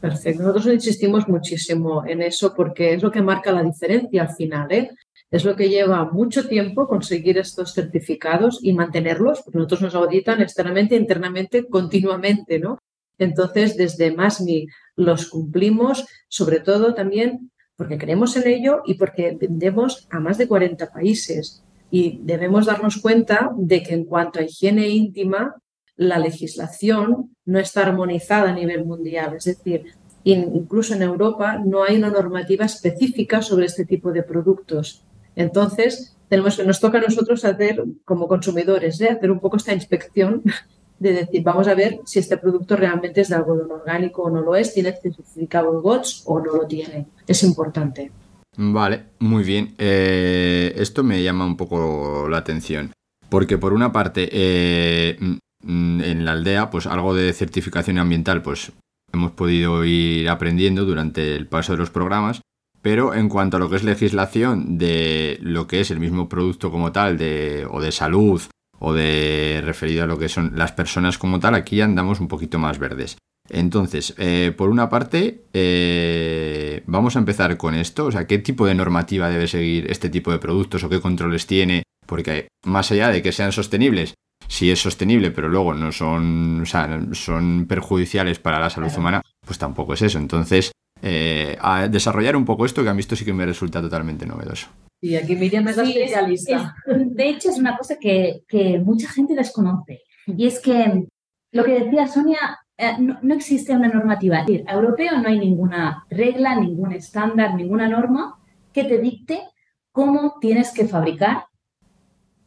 Perfecto. Nosotros insistimos muchísimo en eso porque es lo que marca la diferencia al final. ¿eh? Es lo que lleva mucho tiempo conseguir estos certificados y mantenerlos, porque nosotros nos auditan externamente e internamente continuamente, ¿no? Entonces, desde MASMI los cumplimos, sobre todo también porque creemos en ello y porque vendemos a más de 40 países. Y debemos darnos cuenta de que en cuanto a higiene íntima, la legislación no está armonizada a nivel mundial. Es decir, incluso en Europa no hay una normativa específica sobre este tipo de productos. Entonces, tenemos, nos toca a nosotros hacer, como consumidores, ¿eh? hacer un poco esta inspección *laughs* de decir, vamos a ver si este producto realmente es de algodón orgánico o no lo es, tiene certificado GOTS o no lo tiene. Es importante. Vale, muy bien. Eh, esto me llama un poco la atención. porque por una parte, eh, mm, en la aldea, pues algo de certificación ambiental, pues hemos podido ir aprendiendo durante el paso de los programas, pero en cuanto a lo que es legislación de lo que es el mismo producto como tal, de, o de salud, o de referido a lo que son las personas como tal, aquí andamos un poquito más verdes. Entonces, eh, por una parte, eh, vamos a empezar con esto, o sea, qué tipo de normativa debe seguir este tipo de productos o qué controles tiene, porque más allá de que sean sostenibles, si es sostenible, pero luego no son, o sea, son perjudiciales para la salud humana, pues tampoco es eso. Entonces, eh, a desarrollar un poco esto, que a mí esto sí que me resulta totalmente novedoso. Y aquí Miriam es la especialista. de hecho, es una cosa que, que, mucha gente desconoce. Y es que lo que decía Sonia, no, no, existe una normativa. Es decir, europeo no hay ninguna regla, ningún estándar, ninguna norma que te dicte cómo tienes que fabricar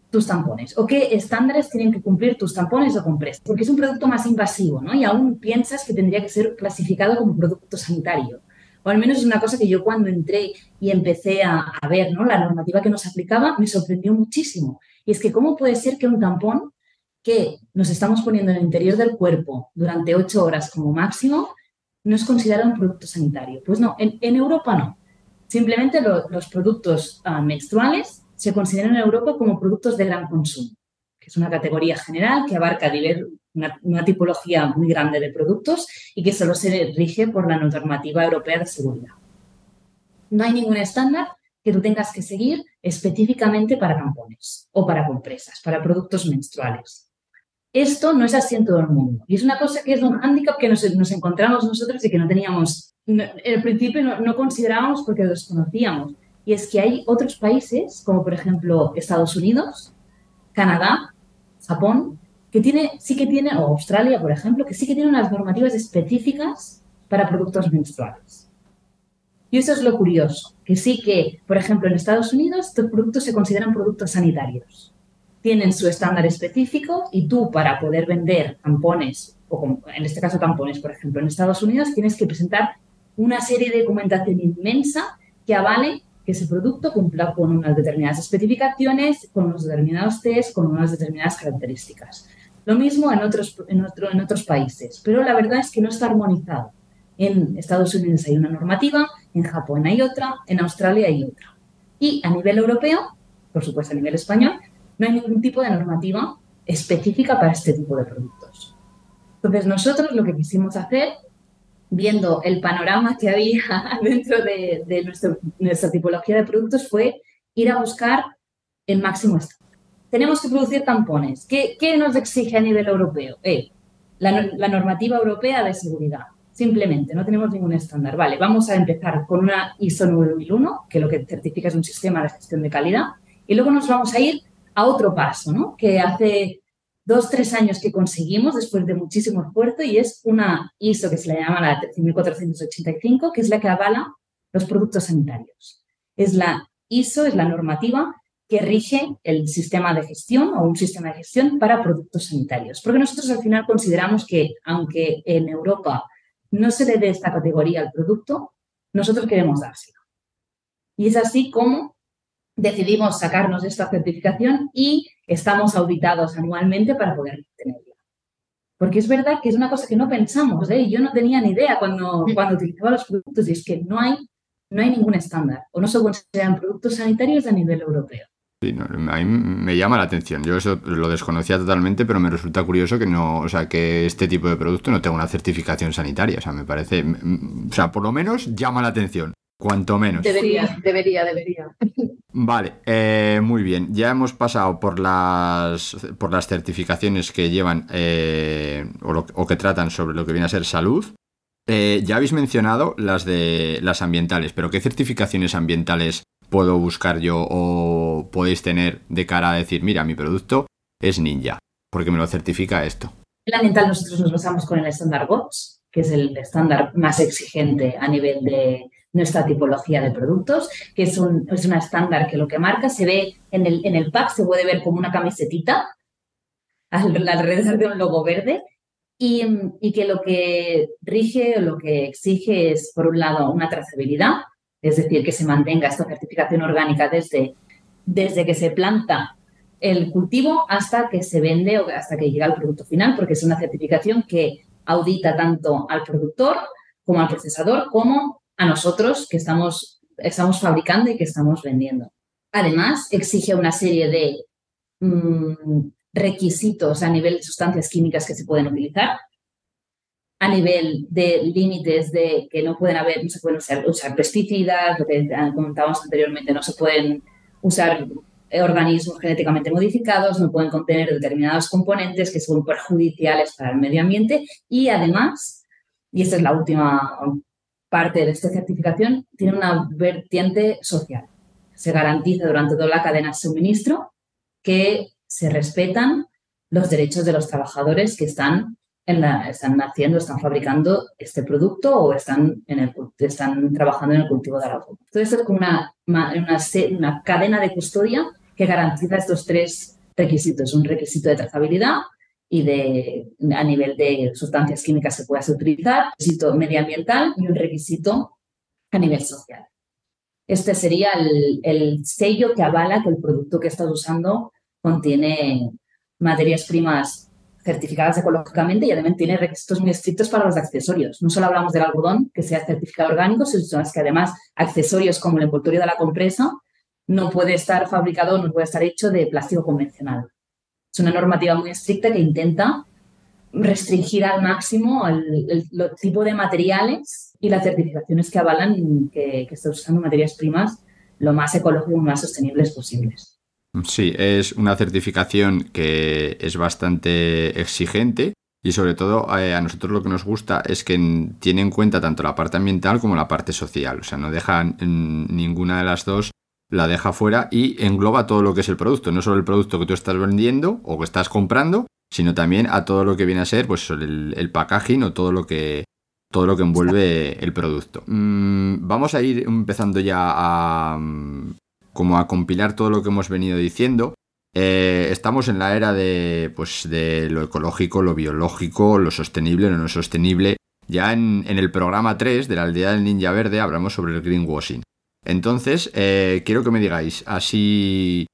tus tampones o qué estándares tienen que cumplir tus tampones o compresas, porque es un producto más invasivo, ¿no? Y aún piensas que tendría que ser clasificado como producto sanitario. O al menos es una cosa que yo cuando entré y empecé a, a ver ¿no? la normativa que nos aplicaba, me sorprendió muchísimo. Y es que cómo puede ser que un tampón que nos estamos poniendo en el interior del cuerpo durante ocho horas como máximo no es considerado un producto sanitario. Pues no, en, Europa no. Simplemente lo, los productos uh, menstruales se consideran en Europa como productos de gran consumo, que es una categoría general que abarca una, una, tipología muy grande de productos y que solo se rige por la normativa europea de seguridad. No hay ningún estándar que tú tengas que seguir específicamente para tampones o para compresas, para productos menstruales. Esto no es así en todo el mundo. Y es una cosa que es un hándicap que nos, encontramos nosotros y que no teníamos, en el principio no, considerábamos porque lo desconocíamos y es que hay otros países, como por ejemplo Estados Unidos, Canadá, Japón, que tiene, sí que tiene, o Australia, por ejemplo, que sí que tienen unas normativas específicas para productos menstruales. Y eso es lo curioso, que sí que, por ejemplo, en Estados Unidos estos productos se consideran productos sanitarios. Tienen su estándar específico y tú para poder vender tampones, o en este caso tampones, por ejemplo, en Estados Unidos tienes que presentar una serie de documentación inmensa que avale que ese producto cumpla con unas determinadas especificaciones, con unos determinados test, con unas determinadas características. Lo mismo en otros, en, otro, en otros países, pero la verdad es que no está armonizado. En Estados Unidos hay una normativa, en Japón hay otra, en Australia hay otra. Y a nivel europeo, por supuesto a nivel español, no hay ningún tipo de normativa específica para este tipo de productos. Entonces nosotros lo que quisimos hacer viendo el panorama que había *laughs* dentro de, nuestra tipología de productos fue ir a buscar el máximo estándar. Tenemos que producir tampones. ¿Qué, qué nos exige a nivel europeo? Eh, la, la, normativa europea de seguridad. Simplemente, no tenemos ningún estándar. Vale, vamos a empezar con una ISO 9001, que lo que certifica es un sistema de gestión de calidad, y luego nos vamos a ir a otro paso, ¿no? Que hace dos, tres años que conseguimos después de muchísimo esfuerzo y es una ISO que se le llama la 13485, que es la que avala los productos sanitarios. Es la ISO, es la normativa que rige el sistema de gestión o un sistema de gestión para productos sanitarios. Porque nosotros al final consideramos que, aunque en Europa no se le dé esta categoría al producto, nosotros queremos dárselo. Y es así como decidimos sacarnos esta certificación y estamos auditados anualmente para poder tenerla. Porque es verdad que es una cosa que no pensamos, ¿eh? yo no tenía ni idea cuando, cuando utilizaba los productos y es que no hay, no hay ningún estándar o no se consideran productos sanitarios a nivel europeo. Sí, no, a mí me llama la atención. Yo eso lo desconocía totalmente, pero me resulta curioso que no, o sea, que este tipo de producto no tenga una certificación sanitaria. O sea, me parece, o sea, por lo menos llama la atención. Cuanto menos. Debería, debería, debería. Vale, eh, muy bien. Ya hemos pasado por las, por las certificaciones que llevan eh, o, lo, o, que tratan sobre lo que viene a ser salud. Eh, ya habéis mencionado las de las ambientales, pero ¿qué certificaciones ambientales puedo buscar yo o podéis tener de cara a decir, mira, mi producto es ninja, porque me lo certifica esto? El ambiental nosotros nos basamos con el estándar GOTS, que es el estándar más exigente a nivel de, nuestra tipología de productos, que es, un, es una estándar que lo que marca se ve en el, en el pack, se puede ver como una camisetita alrededor de un logo verde. Y, y, que lo que rige o lo que exige es, por un lado, una trazabilidad, es decir, que se mantenga esta certificación orgánica desde, desde que se planta el cultivo hasta que se vende o hasta que llega al producto final, porque es una certificación que audita tanto al productor como al procesador, como a nosotros que estamos, estamos fabricando y que estamos vendiendo. Además, exige una serie de mm, requisitos a nivel de sustancias químicas que se pueden utilizar, a nivel de límites de que no pueden haber, no se pueden usar, pesticidas, lo que comentábamos anteriormente, no se pueden usar organismos genéticamente modificados, no pueden contener determinados componentes que son perjudiciales para el medio ambiente y además, y esta es la última parte de esta certificación, tiene una vertiente social. Se garantiza durante toda la cadena de suministro que se respetan los derechos de los trabajadores que están, en la, están haciendo, están fabricando este producto o están, están trabajando en el cultivo de la Entonces es como una, una cadena de custodia que garantiza estos tres requisitos. Un requisito de trazabilidad y de, a nivel de sustancias químicas que puedas utilizar, un requisito medioambiental y un requisito a nivel social. Este sería el, el sello que avala que el producto que estás usando contiene materias primas certificadas ecológicamente y además tiene requisitos muy estrictos para los accesorios. No solo hablamos del algodón, que sea certificado orgánico, sino que además accesorios como el envoltorio de la compresa no puede estar fabricado, no puede estar hecho de plástico convencional. Es una normativa muy estricta que intenta restringir al máximo el, tipo de materiales y las certificaciones que avalan que, que está usando materias primas lo más ecológico y más sostenibles posibles. Sí, es una certificación que es bastante exigente y sobre todo eh, a nosotros lo que nos gusta es que tiene en cuenta tanto la parte ambiental como la parte social. O sea, no dejan ninguna de las dos, la deja fuera y engloba todo lo que es el producto. No solo el producto que tú estás vendiendo o que estás comprando, sino también a todo lo que viene a ser pues el, packaging o todo lo que todo lo que envuelve el producto. Mm, vamos a ir empezando ya a, como a compilar todo lo que hemos venido diciendo. Eh, estamos en la era de, pues, de lo ecológico, lo biológico, lo sostenible, lo no sostenible. Ya en, el programa 3 de la aldea del ninja verde hablamos sobre el greenwashing. Entonces, eh, quiero que me digáis, así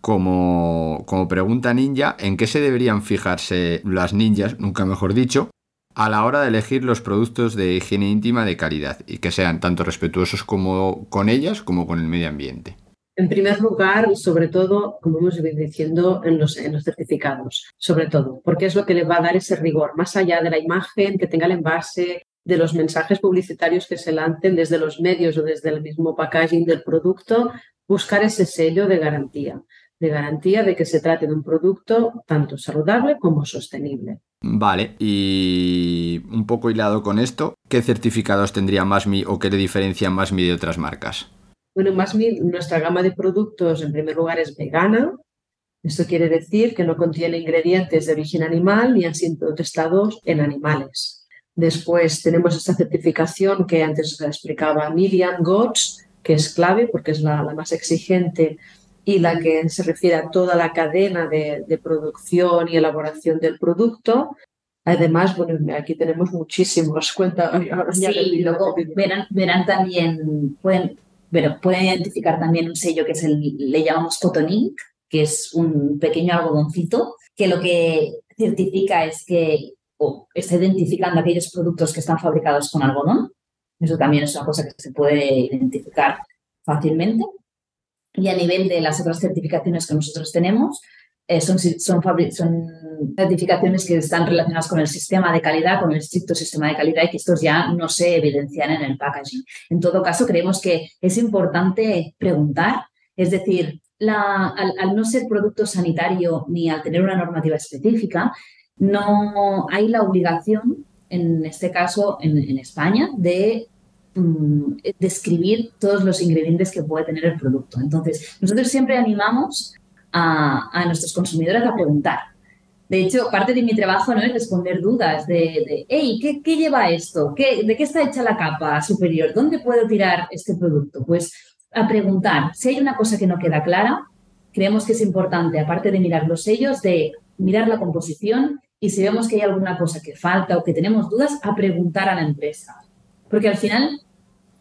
como, como pregunta ninja, ¿en qué se deberían fijarse las ninjas, nunca mejor dicho, a la hora de elegir los productos de higiene íntima de calidad y que sean tanto respetuosos como con ellas como con el medio ambiente? En primer lugar, sobre todo, como hemos ido diciendo, en los, en los certificados, sobre todo, porque es lo que le va a dar ese rigor, más allá de la imagen que tenga el envase, de los mensajes publicitarios que se lancen desde los medios o desde el mismo packaging del producto, buscar ese sello de garantía, de garantía de que se trate de un producto tanto saludable como sostenible. Vale, y un poco hilado con esto, ¿qué certificados tendría Masmi o qué le diferencia Masmi de otras marcas? Bueno, más nuestra gama de productos en primer lugar es vegana. Esto quiere decir que no contiene ingredientes de origen animal ni han sido testados en animales. Después tenemos esta certificación que antes explicaba Miriam Gots, que es clave porque es la, más exigente y la que se refiere a toda la cadena de, producción y elaboración del producto. Además, bueno, aquí tenemos muchísimos. Cuenta, sí, luego verán, verán también, pueden, pero pueden identificar también un sello que es el, le llamamos Cotton Ink, que es un pequeño algodoncito, que lo que certifica es que o está identificando aquellos productos que están fabricados con algodón. Eso también es una cosa que se puede identificar fácilmente. Y a nivel de las otras certificaciones que nosotros tenemos, eh, son, son, certificaciones que están relacionadas con el sistema de calidad, con el estricto sistema de calidad y que estos ya no se evidencian en el packaging. En todo caso, creemos que es importante preguntar, es decir, al, no ser producto sanitario ni al tener una normativa específica, no hay la obligación, en este caso en, España, de mm, describir todos los ingredientes que puede tener el producto. Entonces, nosotros siempre animamos a, nuestros consumidores a preguntar. De hecho, parte de mi trabajo ¿no? es responder dudas de, de hey, ¿qué, lleva esto? ¿Qué, ¿De qué está hecha la capa superior? ¿Dónde puedo tirar este producto? Pues a preguntar. Si hay una cosa que no queda clara, creemos que es importante, aparte de mirar los sellos, de mirar la composición y si vemos que hay alguna cosa que falta o que tenemos dudas, a preguntar a la empresa. Porque al final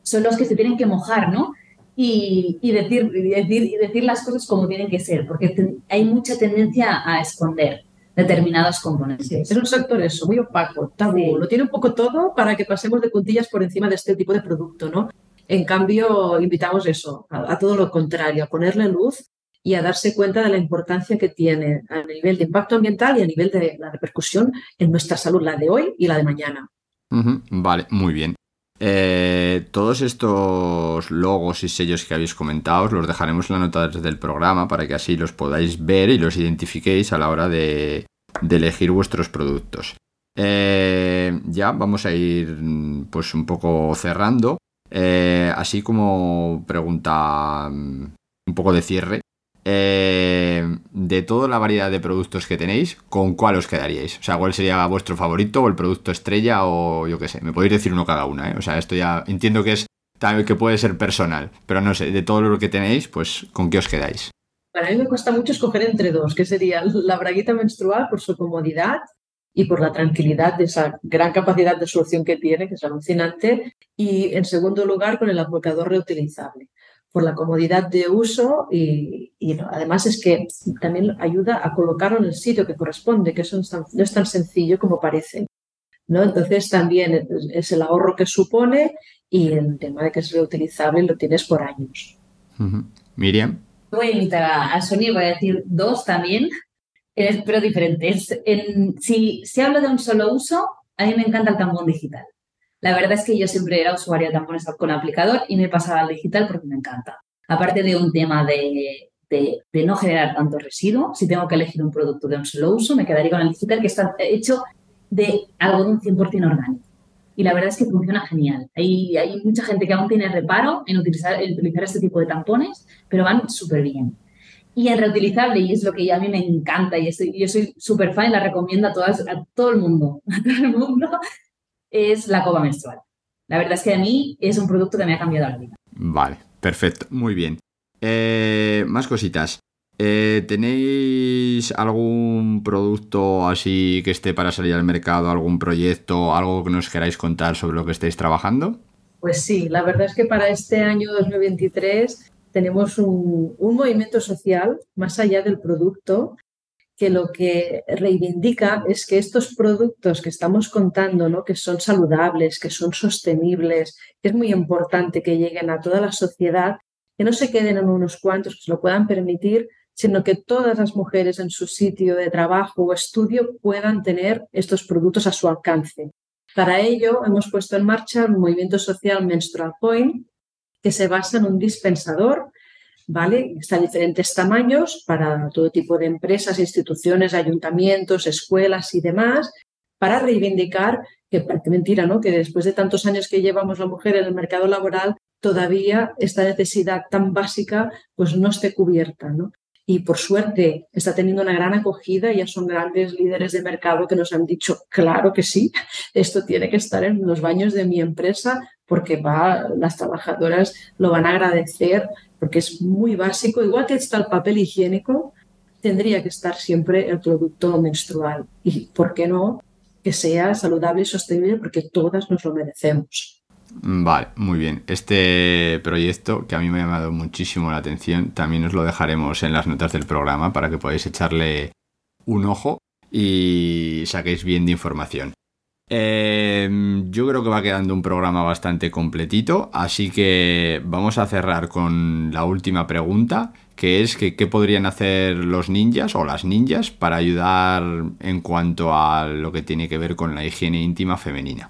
son los que se tienen que mojar, ¿no? y, decir, decir, decir las cosas como tienen que ser, porque hay mucha tendencia a esconder determinados componentes. es un sector eso, muy opaco, tabú, lo tiene un poco todo para que pasemos de puntillas por encima de este tipo de producto, ¿no? En cambio, invitamos eso, a, todo lo contrario, a ponerle luz y a darse cuenta de la importancia que tiene a nivel de impacto ambiental y a nivel de la repercusión en nuestra salud, la de hoy y la de mañana. Vale, muy bien. Eh, todos estos logos y sellos que habéis comentado los dejaremos en las notas del programa para que así los podáis ver y los identifiquéis a la hora de, elegir vuestros productos. Eh, ya vamos a ir pues un poco cerrando. Eh, así como pregunta mm, un poco de cierre, eh, de toda la variedad de productos que tenéis, ¿con cuál os quedaríais? O sea, ¿cuál sería vuestro favorito o el producto estrella o yo qué sé? Me podéis decir uno cada una, ¿eh? O sea, esto ya entiendo que es que puede ser personal, pero no sé, de todo lo que tenéis, pues ¿con qué os quedáis? Para mí me cuesta mucho escoger entre dos, que sería la braguita menstrual por su comodidad y por la tranquilidad de esa gran capacidad de solución que tiene, que es alucinante, y en segundo lugar con el aplicador reutilizable, por la comodidad de uso y, además es que también ayuda a colocarlo en el sitio que corresponde, que eso no es tan, sencillo como parece. ¿no? Entonces también es el ahorro que supone y el tema de que es reutilizable lo tienes por años. Miriam. Voy a invitar a Sonia, voy a decir dos también, pero diferentes. si, si hablo de un solo uso, a mí me encanta el tampón digital. La verdad es que yo siempre era usuaria de tampones con aplicador y me pasaba al digital porque me encanta. Aparte de un tema de, de, no generar tanto residuo, si tengo que elegir un producto de un solo uso, me quedaría con el digital que está hecho de algodón 100% orgánico. Y la verdad es que funciona genial. Hay, hay mucha gente que aún tiene reparo en utilizar, en utilizar este tipo de tampones, pero van súper bien y es reutilizable y es lo que a mí me encanta y yo soy súper fan la recomiendo a, todas, a todo el mundo, *laughs* a todo el mundo, es la copa menstrual. La verdad es que a mí es un producto que me ha cambiado la vida. Vale, perfecto, muy bien. Eh, más cositas. Eh, ¿Tenéis algún producto así que esté para salir al mercado, algún proyecto, algo que nos queráis contar sobre lo que estáis trabajando? Pues sí, la verdad es que para este año 2023 tenemos un, movimiento social más allá del producto que lo que reivindica es que estos productos que estamos contando, ¿no? que son saludables, que son sostenibles, que es muy importante que lleguen a toda la sociedad, que no se queden en unos cuantos que se lo puedan permitir, sino que todas las mujeres en su sitio de trabajo o estudio puedan tener estos productos a su alcance. Para ello, hemos puesto en marcha un movimiento social Menstrual Point, que se basa en un dispensador, ¿vale? Está diferentes tamaños para todo tipo de empresas, instituciones, ayuntamientos, escuelas y demás, para reivindicar que parece mentira, ¿no? Que después de tantos años que llevamos la mujer en el mercado laboral, todavía esta necesidad tan básica pues no esté cubierta, ¿no? y por suerte está teniendo una gran acogida, ya son grandes líderes de mercado que nos han dicho, claro que sí, esto tiene que estar en los baños de mi empresa porque va, las trabajadoras lo van a agradecer porque es muy básico, igual que está el papel higiénico, tendría que estar siempre el producto menstrual y, ¿por qué no? Que sea saludable y sostenible porque todas nos lo merecemos. Vale, muy bien. Este proyecto que a mí me ha llamado muchísimo la atención, también os lo dejaremos en las notas del programa para que podáis echarle un ojo y saquéis bien de información. Em, yo creo que va quedando un programa bastante completito, así que vamos a cerrar con la última pregunta, que es qué podrían hacer los ninjas o las ninjas para ayudar en cuanto a lo que tiene que ver con la higiene íntima femenina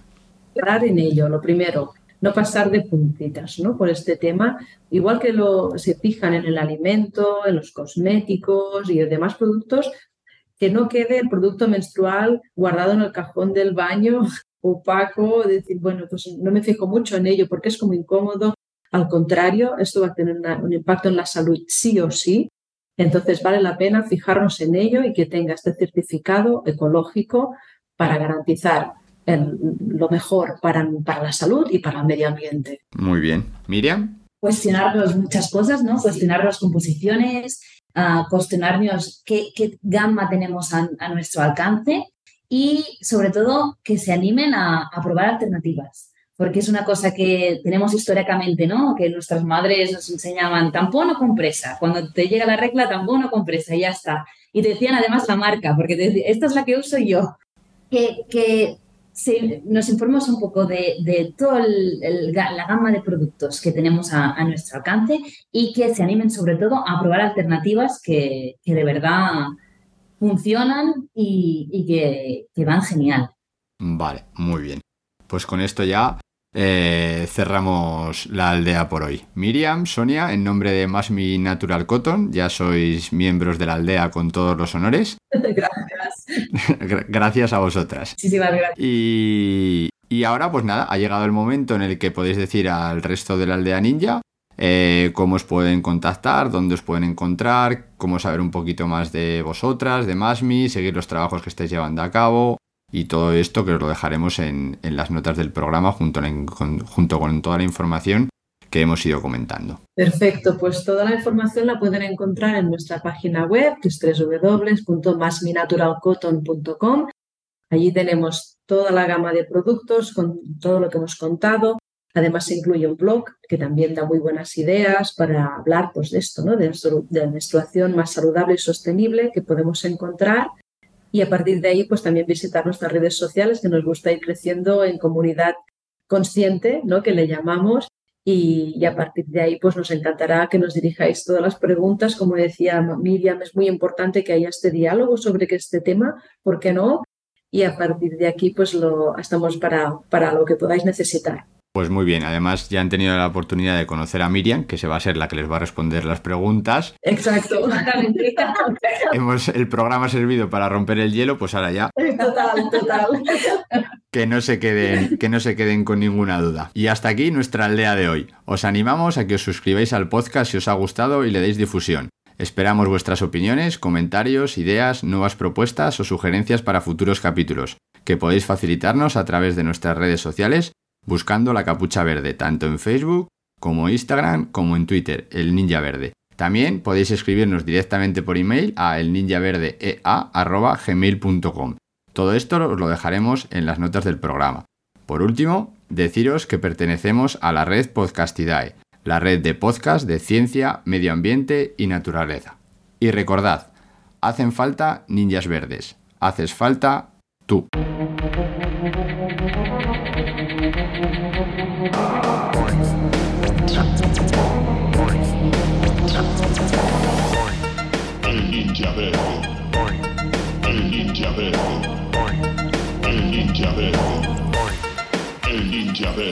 en ello, lo primero, no pasar de puntitas ¿no? por este tema, igual que lo, se fijan en el alimento, en los cosméticos y demás productos, que no quede el producto menstrual guardado en el cajón del baño *laughs* opaco, decir, bueno, pues no me fijo mucho en ello porque es como incómodo. Al contrario, esto va a tener un impacto en la salud sí o sí. Entonces vale la pena fijarnos en ello y que tenga este certificado ecológico para garantizar lo mejor para, para la salud y para el medio ambiente. Muy bien. Miriam. Cuestionarnos muchas cosas, ¿no? Cuestionar las composiciones, uh, cuestionarnos qué, qué, gama tenemos a, nuestro alcance y sobre todo que se animen a, a probar alternativas. porque es una cosa que tenemos históricamente, ¿no? Que nuestras madres nos enseñaban tampón o compresa. Cuando te llega la regla, tampón o compresa, y ya está. Y te decían además la marca, porque te decían, esta es la que uso yo. Que, que nos informemos un poco de, de toda la gama de productos que tenemos a, nuestro alcance y que se animen sobre todo a probar alternativas que, que de verdad funcionan y, y que, que van genial. Vale, muy bien. Pues con esto ya eh, cerramos la aldea por hoy. Miriam, Sonia, en nombre de Masmi Natural Cotton, ya sois miembros de la aldea con todos los honores. *laughs* Gracias. gracias a vosotras. Muchísimas gracias. Y, y ahora, pues nada, ha llegado el momento en el que podéis decir al resto de la aldea ninja eh, cómo os pueden contactar, dónde os pueden encontrar, cómo saber un poquito más de vosotras, de Masmi, seguir los trabajos que estáis llevando a cabo, y todo esto que os lo dejaremos en, las notas del programa junto, con, junto con toda la información que hemos ido comentando. Perfecto, pues toda la información la pueden encontrar en nuestra página web, que es www.masminaturalcotton.com. Allí tenemos toda la gama de productos con todo lo que hemos contado. Además se incluye un blog que también da muy buenas ideas para hablar pues, de esto, ¿no? de, de la menstruación más saludable y sostenible que podemos encontrar y a partir de ahí pues también visitar nuestras redes sociales que nos gusta ir creciendo en comunidad consciente, ¿no? que le llamamos y, a partir de ahí pues nos encantará que nos dirijáis todas las preguntas. Como decía Miriam, es muy importante que haya este diálogo sobre este tema, ¿por qué no? Y a partir de aquí pues lo, estamos para, para lo que podáis necesitar. Pues muy bien, además ya han tenido la oportunidad de conocer a Miriam, que se va a ser la que les va a responder las preguntas. Exacto, *laughs* Hemos, el programa ha servido para romper el hielo, pues ahora ya. Total, total. Que no, se queden, que no se queden con ninguna duda. Y hasta aquí nuestra aldea de hoy. Os animamos a que os suscribáis al podcast si os ha gustado y le deis difusión. Esperamos vuestras opiniones, comentarios, ideas, nuevas propuestas o sugerencias para futuros capítulos, que podéis facilitarnos a través de nuestras redes sociales buscando la capucha verde, tanto en Facebook como Instagram como en Twitter, el Ninja Verde. También podéis escribirnos directamente por email a elninjaverdea.gmail.com. Todo esto os lo dejaremos en las notas del programa. Por último, deciros que pertenecemos a la red Podcastidae, la red de podcast de ciencia, medio ambiente y naturaleza. Y recordad, hacen falta ninjas verdes, haces falta tú. Eh,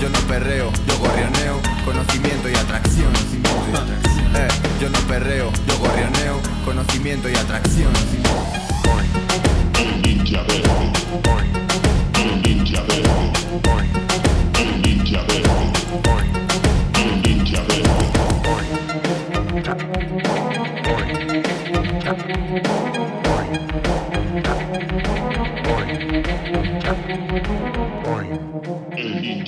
yo no perreo, yo gorrioneo, conocimiento y atracción. Eh, yo no perreo, yo gorrioneo, conocimiento y atracción. El ninja verde. El ninja verde.